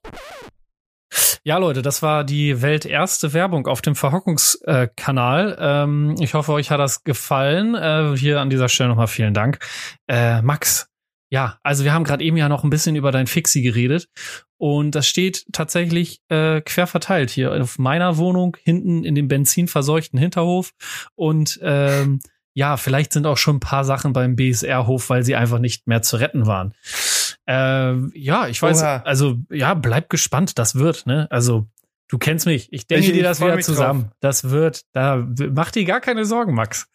Ja, Leute, das war die welterste Werbung auf dem Verhockungskanal. Äh, ähm, ich hoffe, euch hat das gefallen. Äh, hier an dieser Stelle nochmal vielen Dank. Äh, Max, ja, also wir haben gerade eben ja noch ein bisschen über dein Fixie geredet. Und das steht tatsächlich äh, quer verteilt hier auf meiner Wohnung, hinten in dem benzinverseuchten Hinterhof. Und ähm, ja, vielleicht sind auch schon ein paar Sachen beim BSR-Hof, weil sie einfach nicht mehr zu retten waren. Äh, ja, ich weiß, Oha. also ja, bleib gespannt, das wird, ne? Also du kennst mich, ich denke ich, dir das wieder zusammen. Drauf. Das wird, da mach dir gar keine Sorgen, Max.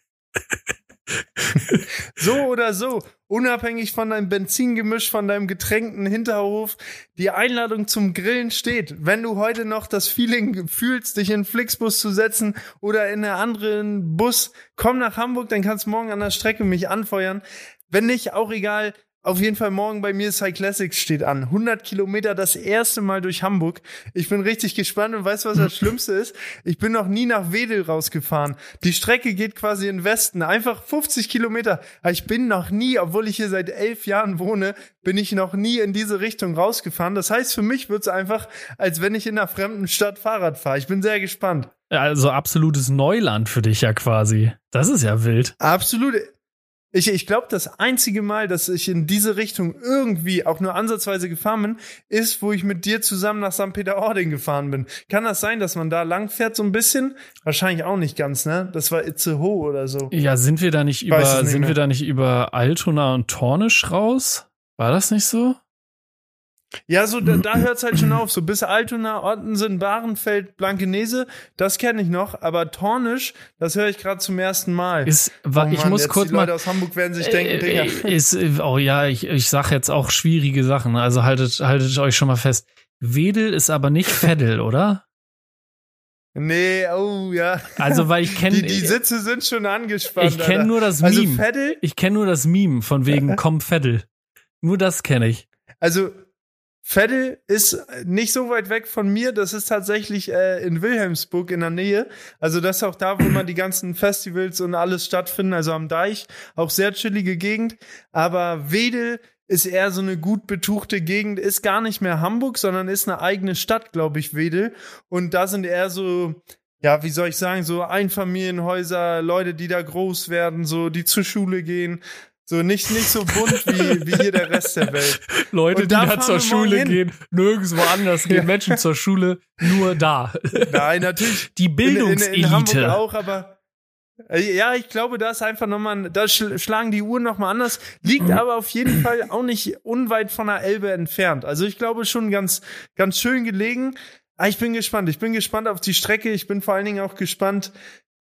so oder so, unabhängig von deinem Benzingemisch, von deinem getränkten Hinterhof, die Einladung zum Grillen steht. Wenn du heute noch das Feeling fühlst, dich in Flixbus zu setzen oder in einen anderen Bus, komm nach Hamburg, dann kannst du morgen an der Strecke mich anfeuern. Wenn nicht, auch egal. Auf jeden Fall morgen bei mir Cyclassics steht an. 100 Kilometer das erste Mal durch Hamburg. Ich bin richtig gespannt und weißt du, was das Schlimmste ist? Ich bin noch nie nach Wedel rausgefahren. Die Strecke geht quasi in Westen. Einfach 50 Kilometer. Ich bin noch nie, obwohl ich hier seit elf Jahren wohne, bin ich noch nie in diese Richtung rausgefahren. Das heißt, für mich wird's einfach, als wenn ich in einer fremden Stadt Fahrrad fahre. Ich bin sehr gespannt. Also absolutes Neuland für dich ja quasi. Das ist ja wild. Absolut. Ich, ich glaube, das einzige Mal, dass ich in diese Richtung irgendwie auch nur ansatzweise gefahren bin, ist, wo ich mit dir zusammen nach St. Peter-Ording gefahren bin. Kann das sein, dass man da lang fährt so ein bisschen? Wahrscheinlich auch nicht ganz, ne? Das war Itzehoe oder so. Ja, sind wir da nicht über, nicht sind mehr. wir da nicht über Altona und Tornisch raus? War das nicht so? Ja, so da, da hört es halt schon auf. So bis Altona, Ottensen, Bahrenfeld, Blankenese, das kenne ich noch. Aber Tornisch, das höre ich gerade zum ersten Mal. Ist, oh Mann, ich muss kurz die mal. Leute aus Hamburg werden sich denken, äh, Digga. Ist, oh ja, ich, ich sag jetzt auch schwierige Sachen. Also haltet, haltet euch schon mal fest. Wedel ist aber nicht Veddel, oder? Nee, oh ja. Also weil ich kenne die, die Sitze sind schon angespannt. Ich kenne nur das also Meme. Also Veddel? Ich kenne nur das Meme von wegen komm Veddel. Nur das kenne ich. Also Veddel ist nicht so weit weg von mir. Das ist tatsächlich äh, in Wilhelmsburg in der Nähe. Also das ist auch da, wo man die ganzen Festivals und alles stattfinden. Also am Deich. Auch sehr chillige Gegend. Aber Wedel ist eher so eine gut betuchte Gegend. Ist gar nicht mehr Hamburg, sondern ist eine eigene Stadt, glaube ich, Wedel. Und da sind eher so ja, wie soll ich sagen, so Einfamilienhäuser, Leute, die da groß werden, so die zur Schule gehen, so nicht, nicht so bunt wie, wie hier der Rest der Welt. Leute, die da zur Schule gehen, nirgendwo anders gehen ja. Menschen zur Schule, nur da. Nein, natürlich. Die Bildungselite. In, in, in Hamburg auch, aber äh, ja, ich glaube, da ist einfach nochmal, da schlagen die Uhren nochmal anders. Liegt aber auf jeden Fall auch nicht unweit von der Elbe entfernt. Also ich glaube schon ganz, ganz schön gelegen. Ah, ich bin gespannt. Ich bin gespannt auf die Strecke. Ich bin vor allen Dingen auch gespannt,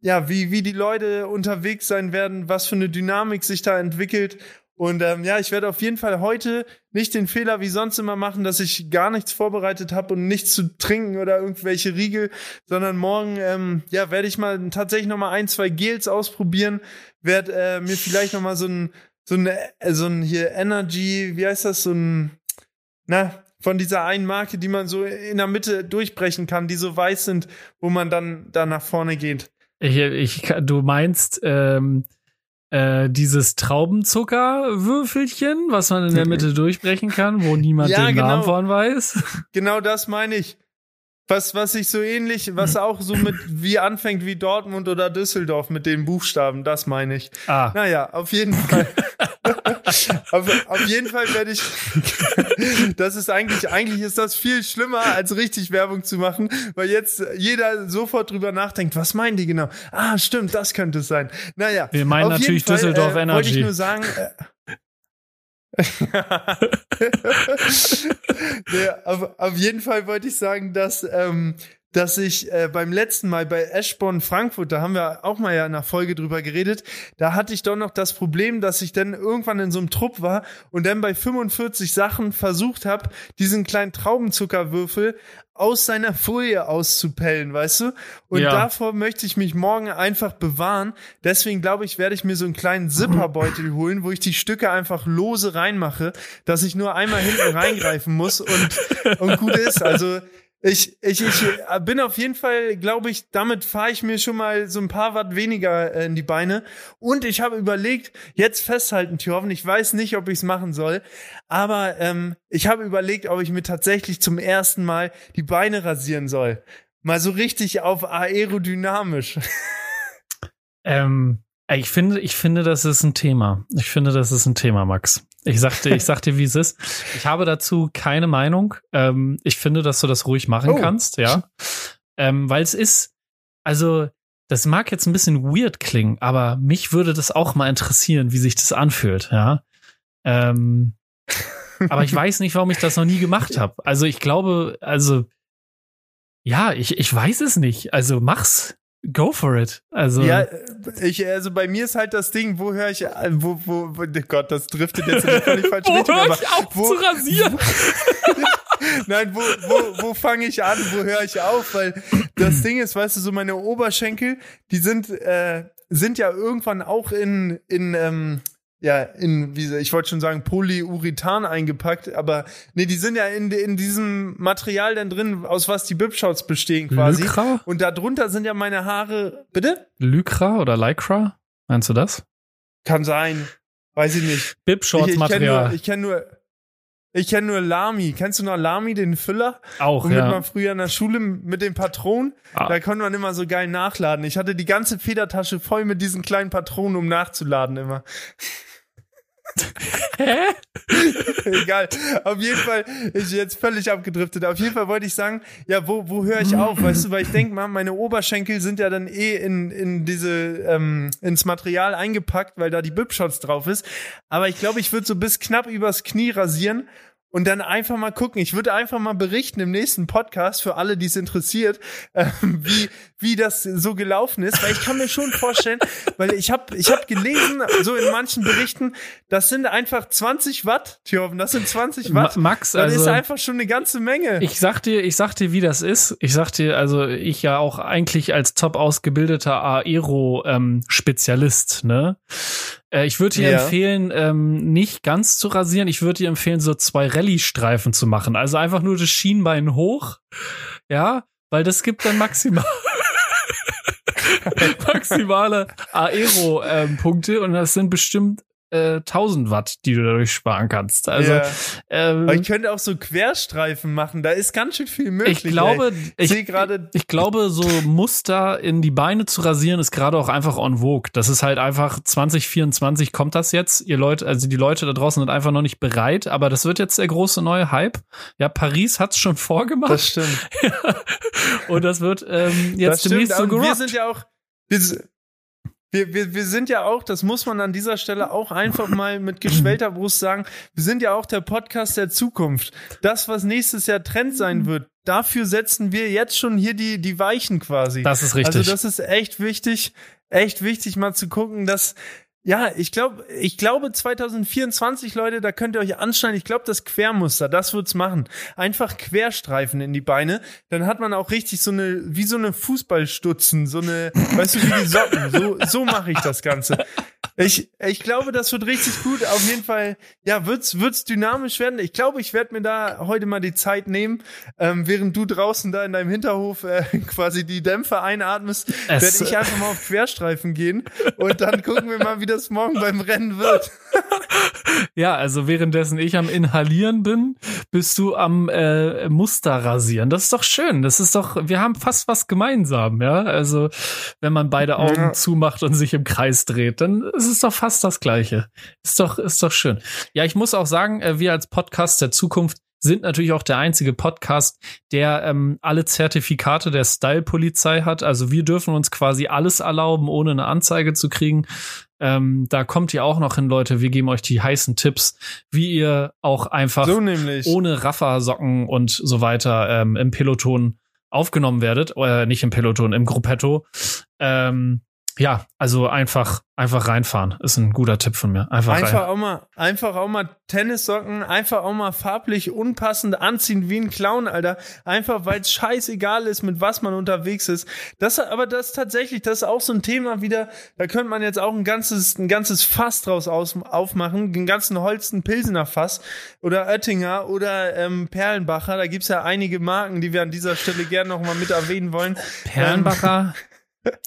ja, wie, wie die Leute unterwegs sein werden, was für eine Dynamik sich da entwickelt. Und ähm, ja, ich werde auf jeden Fall heute nicht den Fehler wie sonst immer machen, dass ich gar nichts vorbereitet habe und nichts zu trinken oder irgendwelche Riegel, sondern morgen ähm, ja werde ich mal tatsächlich noch mal ein zwei Gels ausprobieren, werde äh, mir vielleicht noch mal so ein so ein äh, so ein hier Energy, wie heißt das so ein na von dieser einen Marke, die man so in der Mitte durchbrechen kann, die so weiß sind, wo man dann da nach vorne geht. Ich, ich, du meinst ähm, äh, dieses Traubenzuckerwürfelchen, was man in der Mitte durchbrechen kann, wo niemand ja, den genau. Namen von weiß? Genau das meine ich. Was, was sich so ähnlich, was auch so mit wie anfängt wie Dortmund oder Düsseldorf mit den Buchstaben, das meine ich. Ah. Naja, auf jeden Fall. auf, auf jeden Fall werde ich. das ist eigentlich, eigentlich ist das viel schlimmer, als richtig Werbung zu machen, weil jetzt jeder sofort drüber nachdenkt, was meinen die genau? Ah, stimmt, das könnte es sein. Naja. Wir meinen natürlich Fall, Düsseldorf äh, Energy. Wollte ich nur sagen. Äh, ja, auf, auf, jeden Fall wollte ich sagen, dass, ähm, dass ich äh, beim letzten Mal bei Eschborn Frankfurt, da haben wir auch mal ja in einer Folge drüber geredet, da hatte ich doch noch das Problem, dass ich dann irgendwann in so einem Trupp war und dann bei 45 Sachen versucht habe, diesen kleinen Traubenzuckerwürfel aus seiner Folie auszupellen, weißt du? Und ja. davor möchte ich mich morgen einfach bewahren. Deswegen glaube ich, werde ich mir so einen kleinen Zipperbeutel holen, wo ich die Stücke einfach lose reinmache, dass ich nur einmal hinten reingreifen muss und, und gut ist. Also ich, ich, ich bin auf jeden Fall, glaube ich, damit fahre ich mir schon mal so ein paar Watt weniger äh, in die Beine. Und ich habe überlegt, jetzt festhalten, Thorven, ich weiß nicht, ob ich es machen soll, aber ähm, ich habe überlegt, ob ich mir tatsächlich zum ersten Mal die Beine rasieren soll. Mal so richtig auf aerodynamisch. Ähm, ich finde, ich finde, das ist ein Thema. Ich finde, das ist ein Thema, Max. Ich sagte, ich sagte, wie es ist. Ich habe dazu keine Meinung. Ähm, ich finde, dass du das ruhig machen oh. kannst, ja. Ähm, weil es ist, also, das mag jetzt ein bisschen weird klingen, aber mich würde das auch mal interessieren, wie sich das anfühlt, ja. Ähm, aber ich weiß nicht, warum ich das noch nie gemacht habe. Also ich glaube, also ja, ich, ich weiß es nicht. Also mach's. Go for it. Also ja, ich also bei mir ist halt das Ding, wo höre ich wo wo, wo oh Gott, das driftet jetzt in eine völlig falsche wo Richtung, hör ich auf wo, zu rasieren? Nein, wo, wo, wo fange ich an, wo höre ich auf? Weil das Ding ist, weißt du, so meine Oberschenkel, die sind, äh, sind ja irgendwann auch in, in ähm, ja, in, wie ich wollte schon sagen, Polyurethan eingepackt, aber nee, die sind ja in, in diesem Material dann drin, aus was die Bibshots bestehen quasi. Lycra? Und darunter sind ja meine Haare, bitte? Lycra oder Lycra? Meinst du das? Kann sein. Weiß ich nicht. Ich, ich kenne nur, ich kenn nur, ich kenn nur Lami. Kennst du noch Lami, den Füller? Auch, Womit ja. man früher in der Schule mit den Patronen, Ah. da konnte man immer so geil nachladen. Ich hatte die ganze Federtasche voll mit diesen kleinen Patronen, um nachzuladen immer. Hä? Egal. Auf jeden Fall ist jetzt völlig abgedriftet. Auf jeden Fall wollte ich sagen, ja, wo, wo höre ich auf? Weißt du, weil ich denke mal, meine Oberschenkel sind ja dann eh in, in diese, ähm, ins Material eingepackt, weil da die Bibshots drauf ist. Aber ich glaube, ich würde so bis knapp übers Knie rasieren und dann einfach mal gucken. Ich würde einfach mal berichten im nächsten Podcast für alle, die es interessiert, ähm, wie, wie das so gelaufen ist. Weil ich kann mir schon vorstellen, weil ich habe ich hab gelesen, so in manchen Berichten, das sind einfach 20 Watt, Thjörven, das sind 20 Watt. Ma- Max, das ist also- einfach schon eine ganze Menge. Ich sag dir, ich sag dir, wie das ist. Ich sag dir, also ich ja auch eigentlich als top ausgebildeter Aero-Spezialist, ne? Äh, ich würde dir Ja. empfehlen, ähm, nicht ganz zu rasieren. Ich würde dir empfehlen, so zwei Rallye-Streifen zu machen. Also einfach nur das Schienbein hoch, ja, weil das gibt dann maximal maximale Aero-Punkte und das sind bestimmt äh, 1000 Watt, die du dadurch sparen kannst. Also Ja. ähm, Aber ich könnte auch so Querstreifen machen, da ist ganz schön viel möglich. ich glaube, ey. ich ich, sehe gerade, ich glaube, so Muster in die Beine zu rasieren ist gerade auch einfach on vogue. Das ist halt einfach 2024 kommt das jetzt. Ihr Leute, also die Leute da draußen sind einfach noch nicht bereit, aber das wird jetzt der große neue Hype. Ja, Paris hat's schon vorgemacht das stimmt. und das wird ähm, Das jetzt stimmt, demnächst so aber wir gerockt. sind ja auch, wir, wir, wir, wir sind ja auch, das muss man an dieser Stelle auch einfach mal mit geschwellter Brust sagen, wir sind ja auch der Podcast der Zukunft. Das, was nächstes Jahr Trend sein wird, dafür setzen wir jetzt schon hier die, die Weichen quasi. Das ist richtig. Also das ist echt wichtig, echt wichtig mal zu gucken, dass ja, ich glaube, ich glaube 2024, Leute, da könnt ihr euch anschneiden. Ich glaube, das Quermuster, das wird's machen. Einfach Querstreifen in die Beine, dann hat man auch richtig so eine wie so eine Fußballstutzen, so eine, weißt du, wie die Socken. So so mache ich das ganze. Ich, ich glaube, das wird richtig gut. Auf jeden Fall, ja, wird's, wird's dynamisch werden. Ich glaube, ich werde mir da heute mal die Zeit nehmen, ähm, während du draußen da in deinem Hinterhof äh, quasi die Dämpfe einatmest, Es- werde ich einfach mal auf Querstreifen gehen und dann gucken wir mal, wie das morgen beim Rennen wird. Ja, also währenddessen ich am Inhalieren bin, bist du am äh, Muster rasieren. Das ist doch schön. Das ist doch, wir haben fast was gemeinsam, ja. Also wenn man beide Augen Ja. zumacht und sich im Kreis dreht, dann ist es doch fast das Gleiche. Ist doch, ist doch schön. Ja, ich muss auch sagen, äh, wir als Podcast der Zukunft sind natürlich auch der einzige Podcast, der ähm, alle Zertifikate der Style-Polizei hat. Also wir dürfen uns quasi alles erlauben, ohne eine Anzeige zu kriegen. Ähm, da kommt ihr auch noch hin, Leute. Wir geben euch die heißen Tipps, wie ihr auch einfach So nämlich. ohne Raffersocken und so weiter ähm, im Peloton aufgenommen werdet. Oder nicht im Peloton, im Gruppetto. Ähm, ja, also einfach, einfach reinfahren. Ist ein guter Tipp von mir. Einfach, Einfach rein. auch mal, einfach auch mal Tennissocken, einfach auch mal farblich unpassend anziehen wie ein Clown, Alter. Einfach weil es scheißegal ist, mit was man unterwegs ist. Das, aber das tatsächlich, das ist auch so ein Thema wieder. Da könnte man jetzt auch ein ganzes, ein ganzes Fass draus aus, aufmachen, den ganzen Holsten Pilsener Fass oder Oettinger oder ähm, Perlenbacher. Da gibt's ja einige Marken, die wir an dieser Stelle gerne noch mal mit erwähnen wollen. Perlenbacher,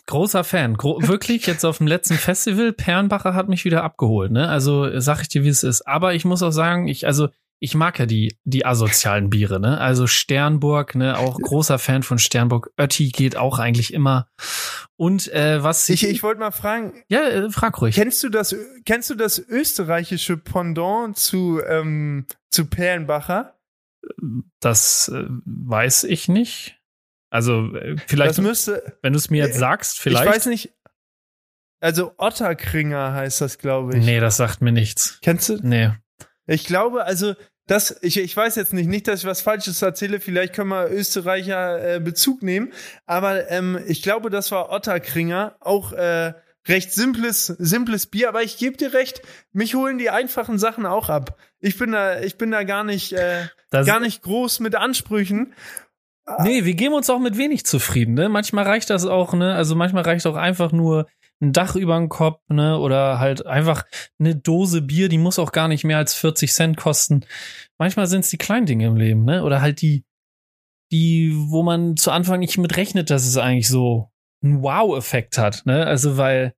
großer Fan. Gro wirklich, jetzt auf dem letzten Festival, Perlenbacher hat mich wieder abgeholt, ne? Also sag ich dir, wie es ist. Aber ich muss auch sagen, ich, also, ich mag ja die, die asozialen Biere, ne? Also Sternburg, ne? Auch großer Fan von Sternburg. Ötti geht auch eigentlich immer. Und äh, was Ich, ich wollte mal fragen, ja, äh, frag ruhig. Kennst du das, kennst du das österreichische Pendant zu, ähm, zu Perlenbacher? Das äh, weiß ich nicht. Also äh, vielleicht, Das müsste, wenn du es mir jetzt sagst, vielleicht. ich weiß nicht, also Otterkringer heißt das, glaube ich. nee, das sagt mir nichts. Kennst du? Nee. Ich glaube, also das, ich, ich weiß jetzt nicht, nicht, dass ich was Falsches erzähle, vielleicht können wir Österreicher äh, Bezug nehmen, aber ähm, ich glaube, das war Otterkringer, auch äh, recht simples, simples Bier, aber ich gebe dir recht, mich holen die einfachen Sachen auch ab. Ich bin da, ich bin da gar nicht, äh, Das- gar nicht groß mit Ansprüchen. Nee, wir geben uns auch mit wenig zufrieden, ne? Manchmal reicht das auch, ne? Also manchmal reicht auch einfach nur ein Dach über den Kopf, ne? Oder halt einfach eine Dose Bier, die muss auch gar nicht mehr als 40 Cent kosten. Manchmal sind es die kleinen Dinge im Leben, ne? Oder halt die, die, wo man zu Anfang nicht mit rechnet, dass es eigentlich so einen Wow-Effekt hat, ne? Also weil,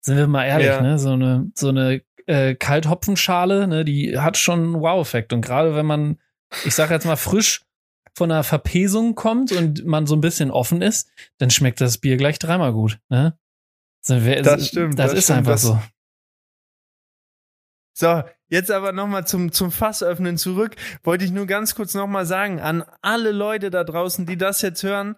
sind wir mal ehrlich, Ja. ne? So eine, so eine äh, Kalthopfenschale, ne? Die hat schon einen Wow-Effekt. Und gerade wenn man, ich sag jetzt mal frisch von einer Verpesung kommt und man so ein bisschen offen ist, dann schmeckt das Bier gleich dreimal gut. Ne? Sind wir- Das stimmt, Das, das ist stimmt, einfach das- so. So, jetzt aber nochmal zum, zum Fassöffnen zurück. Wollte ich nur ganz kurz nochmal sagen, an alle Leute da draußen, die das jetzt hören,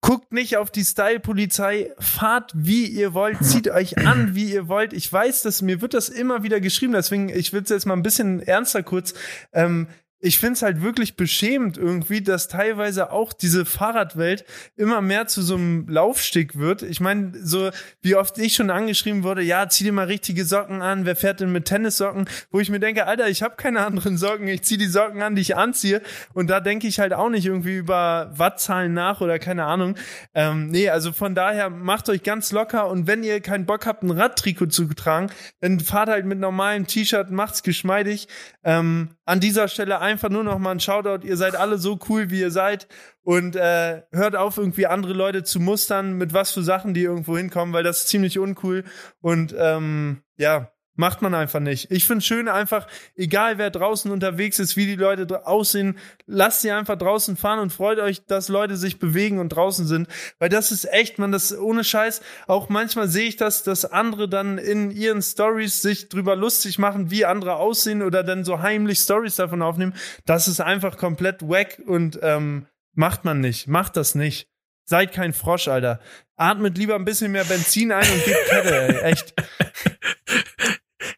guckt nicht auf die Style-Polizei, fahrt wie ihr wollt, zieht euch an, wie ihr wollt. Ich weiß, dass mir wird das immer wieder geschrieben, deswegen, ich will es jetzt mal ein bisschen ernster kurz. Ähm, ich finde es halt wirklich beschämend irgendwie, dass teilweise auch diese Fahrradwelt immer mehr zu so einem Laufsteg wird. Ich meine, so wie oft ich schon angeschrieben wurde, ja, zieh dir mal richtige Socken an, wer fährt denn mit Tennissocken? Wo ich mir denke, Alter, ich habe keine anderen Socken, ich zieh die Socken an, die ich anziehe. Und da denke ich halt auch nicht irgendwie über Wattzahlen nach oder keine Ahnung. Ähm, nee, also von daher macht euch ganz locker und wenn ihr keinen Bock habt, ein Radtrikot zu tragen, dann fahrt halt mit normalem T-Shirt, macht's geschmeidig. Ähm, an dieser Stelle einfach nur noch mal ein Shoutout. Ihr seid alle so cool, wie ihr seid. Und äh, hört auf, irgendwie andere Leute zu mustern, mit was für Sachen die irgendwo hinkommen, weil das ist ziemlich uncool. Und ähm, ja, macht man einfach nicht. Ich finde schön einfach, egal wer draußen unterwegs ist, wie die Leute aussehen, lasst sie einfach draußen fahren und freut euch, dass Leute sich bewegen und draußen sind. Weil das ist echt, man, das ohne Scheiß. Auch manchmal sehe ich das, dass andere dann in ihren Stories sich drüber lustig machen, wie andere aussehen oder dann so heimlich Stories davon aufnehmen. Das ist einfach komplett wack und ähm, macht man nicht. Macht das nicht. Seid kein Frosch, Alter. Atmet lieber ein bisschen mehr Benzin ein und gebt Kette, ey. Echt.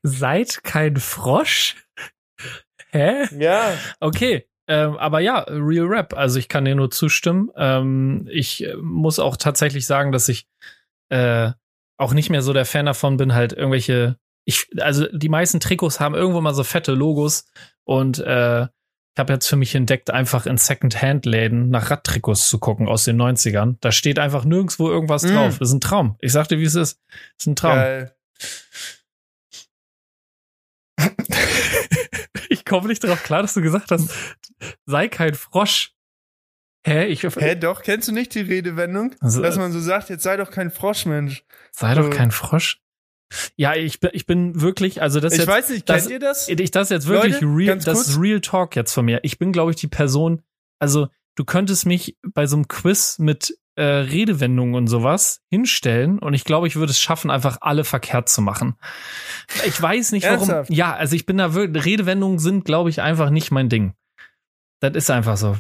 Seid kein Frosch? Hä? Ja. Okay. Ähm, aber ja, Real Rap. Also ich kann dir nur zustimmen. Ähm, ich äh, muss auch tatsächlich sagen, dass ich äh, auch nicht mehr so der Fan davon bin, halt irgendwelche. Ich, also die meisten Trikots haben irgendwo mal so fette Logos und äh, ich habe jetzt für mich entdeckt, einfach in Second-Hand-Läden nach Radtrikots zu gucken aus den 90ern. Da steht einfach nirgendwo irgendwas Mm. drauf. Das ist ein Traum. Ich sagte, wie es ist. Das ist ein Traum. Geil. ich komme nicht darauf klar, dass du gesagt hast, sei kein Frosch. Hä? Ich, Hä, doch, kennst du nicht die Redewendung? Also, Dass man so sagt, jetzt sei doch kein Froschmensch. sei doch so- kein Frosch. Ja, ich bin, ich bin wirklich, also das Ich jetzt, weiß nicht, das- kennt ihr das? ich, das ist jetzt wirklich Leute, real, das ist Real Talk jetzt von mir. Ich bin, glaube ich, die Person, also du könntest mich bei so einem Quiz mit äh, Redewendungen und sowas hinstellen und ich glaube, ich würde es schaffen, einfach alle verkehrt zu machen. Ich weiß nicht, warum. Ernsthaft? Ja, also ich bin da wirklich, Redewendungen sind, glaube ich, einfach nicht mein Ding. Das ist einfach so.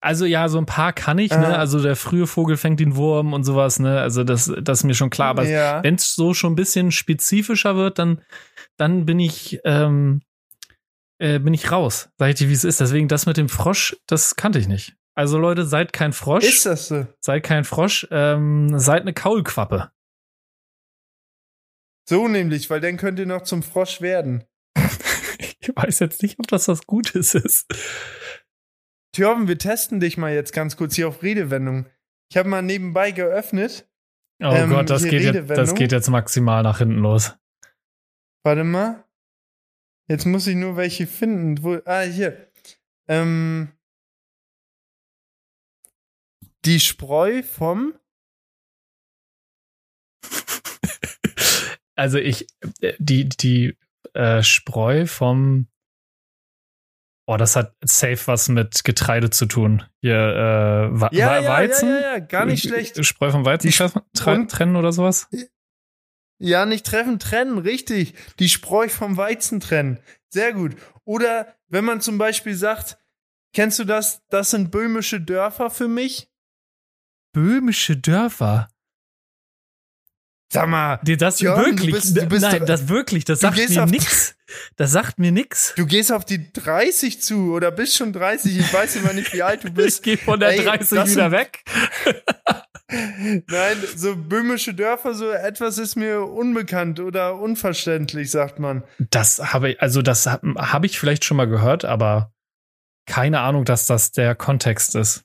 Also ja, so ein paar kann ich, ne? Also der frühe Vogel fängt den Wurm und sowas, ne? Also das, das ist mir schon klar. Aber ja. wenn es so schon ein bisschen spezifischer wird, dann, dann bin ich, ähm, äh, bin ich raus. Sag ich dir, wie es ist. Deswegen das mit dem Frosch, das kannte ich nicht. Also Leute, seid kein Frosch, Ist das so? seid kein Frosch, ähm, seid eine Kaulquappe. So nämlich, weil dann könnt ihr noch zum Frosch werden. Ich weiß jetzt nicht, ob das was Gutes ist. Thjörven, wir testen dich mal jetzt ganz kurz hier auf Redewendung. Ich habe mal nebenbei geöffnet. Oh Ähm, Gott, das geht, jetzt, das geht jetzt maximal nach hinten los. Warte mal. Jetzt muss ich nur welche finden. Wo, ah, hier. Ähm, die Spreu vom. Also ich, äh, die, die äh, Spreu vom Oh, das hat safe was mit Getreide zu tun. Hier, äh, Wa- Ja, ja, Weizen? ja, ja, ja, gar nicht schlecht. Spreu vom Weizen treffen, trennen oder sowas? Ja, nicht treffen, trennen, richtig. Die Spreu vom Weizen trennen. Sehr gut. Oder wenn man zum Beispiel sagt, Kennst du das? Das sind böhmische Dörfer für mich. Böhmische Dörfer. Sag mal, Nee, das Jörn, du wirklich, bist- du bist nein, das wirklich, das du sagt mir nix. Das sagt mir nix. du gehst auf die 30 zu oder bist schon 30. Ich weiß immer nicht, wie alt du bist. Ich gehe von der Ey, 30 das wieder weg. Nein, so böhmische Dörfer, so etwas ist mir unbekannt oder unverständlich, sagt man. Das habe ich, also das habe hab ich vielleicht schon mal gehört, aber keine Ahnung, dass das der Kontext ist.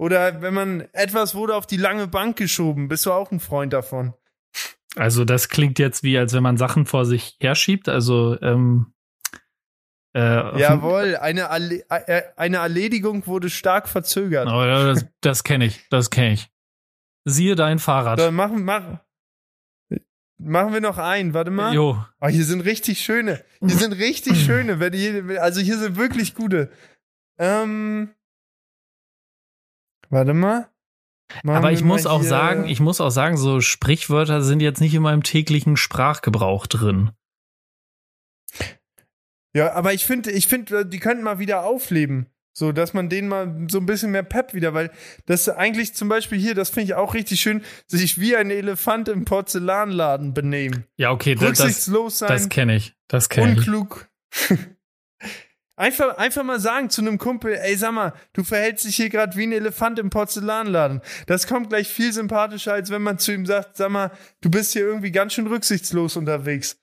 Oder wenn man etwas wurde auf die lange Bank geschoben, bist du auch ein Freund davon. Also das klingt jetzt wie, als wenn man Sachen vor sich herschiebt. Also ähm, äh, Jawohl, eine, Erle äh, eine Erledigung wurde stark verzögert. Oh, das das kenne ich, das kenne ich. Siehe dein Fahrrad. So, machen, machen, machen wir noch einen, warte mal. Jo, Oh, hier sind richtig schöne. Hier sind richtig schöne. Wenn hier, also hier sind wirklich gute. Ähm, warte mal. Machen aber ich muss auch sagen, ich muss auch sagen, so Sprichwörter sind jetzt nicht in meinem täglichen Sprachgebrauch drin. Ja, aber ich finde, ich finde, die könnten mal wieder aufleben. So, dass man denen mal so ein bisschen mehr Pep wieder, weil das eigentlich zum Beispiel hier, das finde ich auch richtig schön, sich wie ein Elefant im Porzellanladen benehmen. Ja, okay, das, das, Rücksichtslos sein. das kenne ich. Das kenne ich. unklug. einfach, einfach mal sagen zu einem Kumpel, ey, sag mal, du verhältst dich hier gerade wie ein Elefant im Porzellanladen. Das kommt gleich viel sympathischer, als wenn man zu ihm sagt, sag mal, du bist hier irgendwie ganz schön rücksichtslos unterwegs.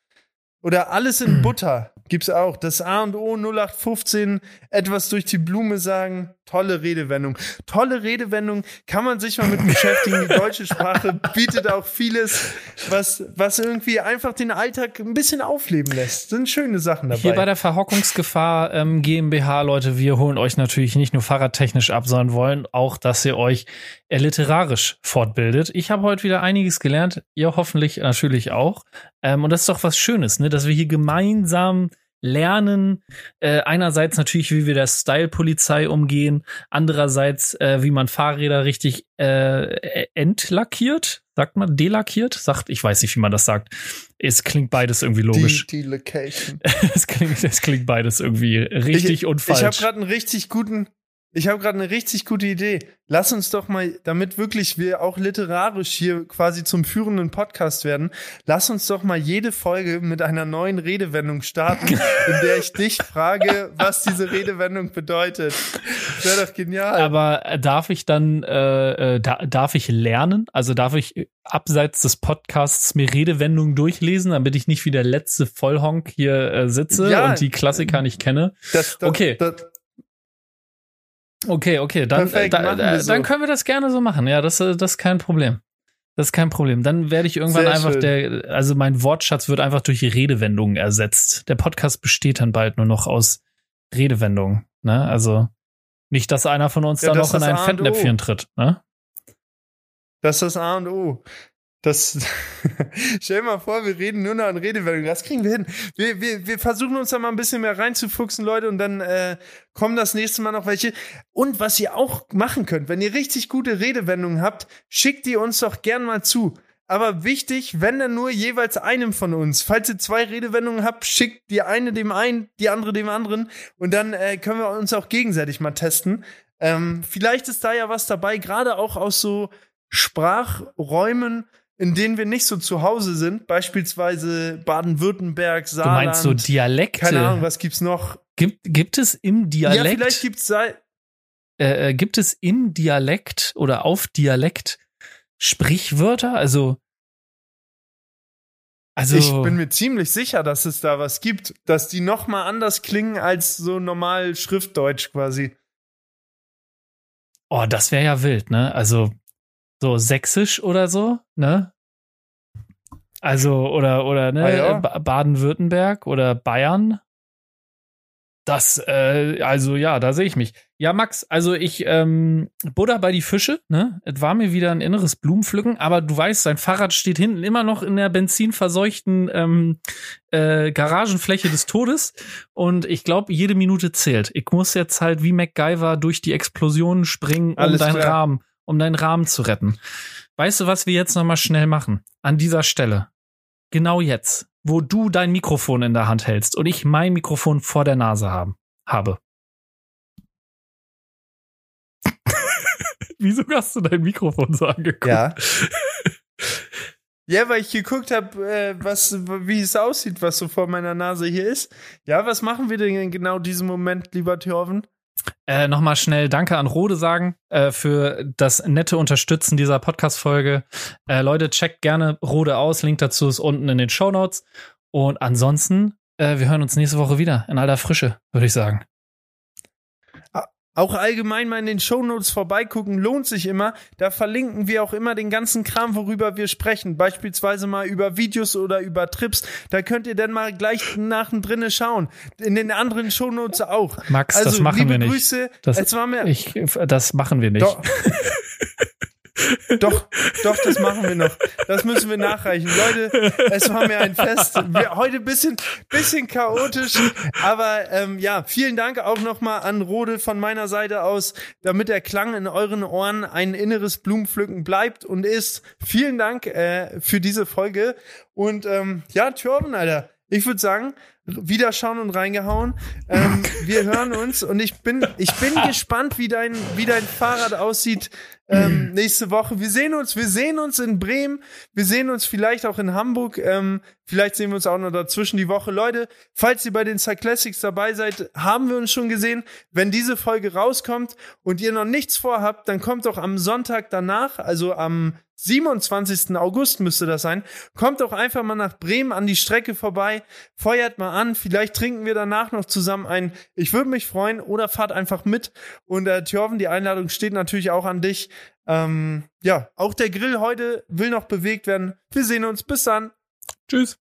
Oder alles in Butter gibt's auch. Das A und O 0815, etwas durch die Blume sagen. Tolle Redewendung. Tolle Redewendung, kann man sich mal mit beschäftigen. Die deutsche Sprache bietet auch vieles, was, was irgendwie einfach den Alltag ein bisschen aufleben lässt. Sind schöne Sachen dabei. Hier bei der Verhockungsgefahr ähm, GmbH, Leute, wir holen euch natürlich nicht nur fahrradtechnisch ab, sondern wollen auch, dass ihr euch literarisch fortbildet. Ich habe heute wieder einiges gelernt, ihr hoffentlich natürlich auch. Ähm, und das ist doch was Schönes, ne? dass wir hier gemeinsam lernen. Äh, einerseits natürlich, wie wir der Style-Polizei umgehen, andererseits, äh, wie man Fahrräder richtig äh, entlackiert, sagt man, delackiert, sagt, ich weiß nicht, wie man das sagt. Es klingt beides irgendwie logisch. Die, die Location. Es klingt, es klingt beides irgendwie richtig ich, und falsch. Ich habe gerade einen richtig guten, ich habe gerade eine richtig gute Idee. Lass uns doch mal, damit wirklich wir auch literarisch hier quasi zum führenden Podcast werden, lass uns doch mal jede Folge mit einer neuen Redewendung starten, in der ich dich frage, was diese Redewendung bedeutet. Wäre doch genial. Aber äh, darf ich dann, äh, äh, da, darf ich lernen? Also darf ich äh, abseits des Podcasts mir Redewendungen durchlesen, damit ich nicht wie der letzte Vollhonk hier äh, sitze Ja. und die Klassiker nicht kenne? das, das, okay. Das, Okay, okay, dann, Perfekt, da, wir so. dann können wir das gerne so machen. Ja, das, äh, das ist kein Problem. Das ist kein Problem. Dann werde ich irgendwann Sehr einfach schön. der, also mein Wortschatz wird einfach durch Redewendungen ersetzt. Der Podcast besteht dann bald nur noch aus Redewendungen. Ne? Also nicht, dass einer von uns Ja, da noch in ein. Fettnäpfchen tritt. Ne? das ist das A und O. Das, stell dir mal vor, wir reden nur noch an Redewendungen. Das kriegen wir hin. Wir, wir, wir versuchen uns da mal ein bisschen mehr reinzufuchsen, Leute, und dann äh, kommen das nächste Mal noch welche. Und was ihr auch machen könnt, wenn ihr richtig gute Redewendungen habt, schickt die uns doch gern mal zu. Aber wichtig, wenn dann nur jeweils einem von uns. Falls ihr zwei Redewendungen habt, schickt die eine dem einen, die andere dem anderen. Und dann äh, können wir uns auch gegenseitig mal testen. Ähm, vielleicht ist da ja was dabei, gerade auch aus so Sprachräumen, in denen wir nicht so zu Hause sind, beispielsweise Baden-Württemberg, Du Saarland. meinst so Dialekte? Keine Ahnung, was gibt's noch? Gibt, gibt es im Ja, Dialekt, vielleicht gibt's äh, äh, gibt es im Dialekt oder auf Dialekt Sprichwörter? Also, also ich bin mir ziemlich sicher, dass es da was gibt, dass die noch mal anders klingen als so normal Schriftdeutsch quasi. oh, das wäre ja wild, ne? Also so sächsisch oder so, ne? Also oder oder ne Ah, ja. Ba- Baden-Württemberg oder Bayern. Das, äh, also ja, da sehe ich mich. Ja, Max, also ich, ähm, Buddha bei die Fische, ne? Es war mir wieder ein inneres Blumenpflücken, aber du weißt, sein Fahrrad steht hinten immer noch in der benzinverseuchten ähm, äh, Garagenfläche des Todes und ich glaube, jede Minute zählt. Ich muss jetzt halt wie MacGyver durch die Explosionen springen, um Alles deinen klar. Rahmen, um deinen Rahmen zu retten. Weißt du, was wir jetzt nochmal schnell machen? An dieser Stelle. Genau jetzt, wo du dein Mikrofon in der Hand hältst und ich mein Mikrofon vor der Nase haben, habe. Wieso hast du dein Mikrofon so angeguckt? Ja. Ja, weil ich geguckt habe, äh, wie es aussieht, was so vor meiner Nase hier ist. Ja, was machen wir denn in genau diesem Moment, lieber Thorven? Äh, Nochmal schnell Danke an Rode sagen äh, für das nette Unterstützen dieser Podcast-Folge. Äh, Leute, checkt gerne Rode aus. Link dazu ist unten in den Show Notes. Und ansonsten, äh, wir hören uns nächste Woche wieder in alter Frische, würde ich sagen. Auch allgemein mal in den Shownotes vorbeigucken, lohnt sich immer. Da verlinken wir auch immer den ganzen Kram, worüber wir sprechen. Beispielsweise mal über Videos oder über Trips. Da könnt ihr dann mal gleich nach und drinnen schauen. In den anderen Shownotes auch. Max, also, das machen wir nicht. Grüße. Das, es war mir, ich, das machen wir nicht. Doch. Doch, doch, das machen wir noch. Das müssen wir nachreichen. Leute, es war mir ein Fest. Wir, heute bisschen, bisschen chaotisch, aber ähm, ja, vielen Dank auch nochmal an Rode von meiner Seite aus, damit der Klang in euren Ohren ein inneres Blumenpflücken bleibt und ist. Vielen Dank äh, für diese Folge. Und ähm, ja, Thorben, Alter, ich würde sagen, wieder schauen und reingehauen. Ähm, wir hören uns und ich bin, ich bin gespannt, wie dein, wie dein Fahrrad aussieht ähm, nächste Woche. Wir sehen uns, wir sehen uns in Bremen, wir sehen uns vielleicht auch in Hamburg, ähm, vielleicht sehen wir uns auch noch dazwischen die Woche. Leute, falls ihr bei den Cyclassics dabei seid, haben wir uns schon gesehen. Wenn diese Folge rauskommt und ihr noch nichts vorhabt, dann kommt doch am Sonntag danach, also am 27. August müsste das sein. Kommt doch einfach mal nach Bremen an die Strecke vorbei, feuert mal an, vielleicht trinken wir danach noch zusammen ein. Ich würde mich freuen oder fahrt einfach mit. Und äh, Thjörven, die Einladung steht natürlich auch an dich. Ähm, ja, auch der Grill heute will noch bewegt werden. Wir sehen uns. Bis dann. Tschüss.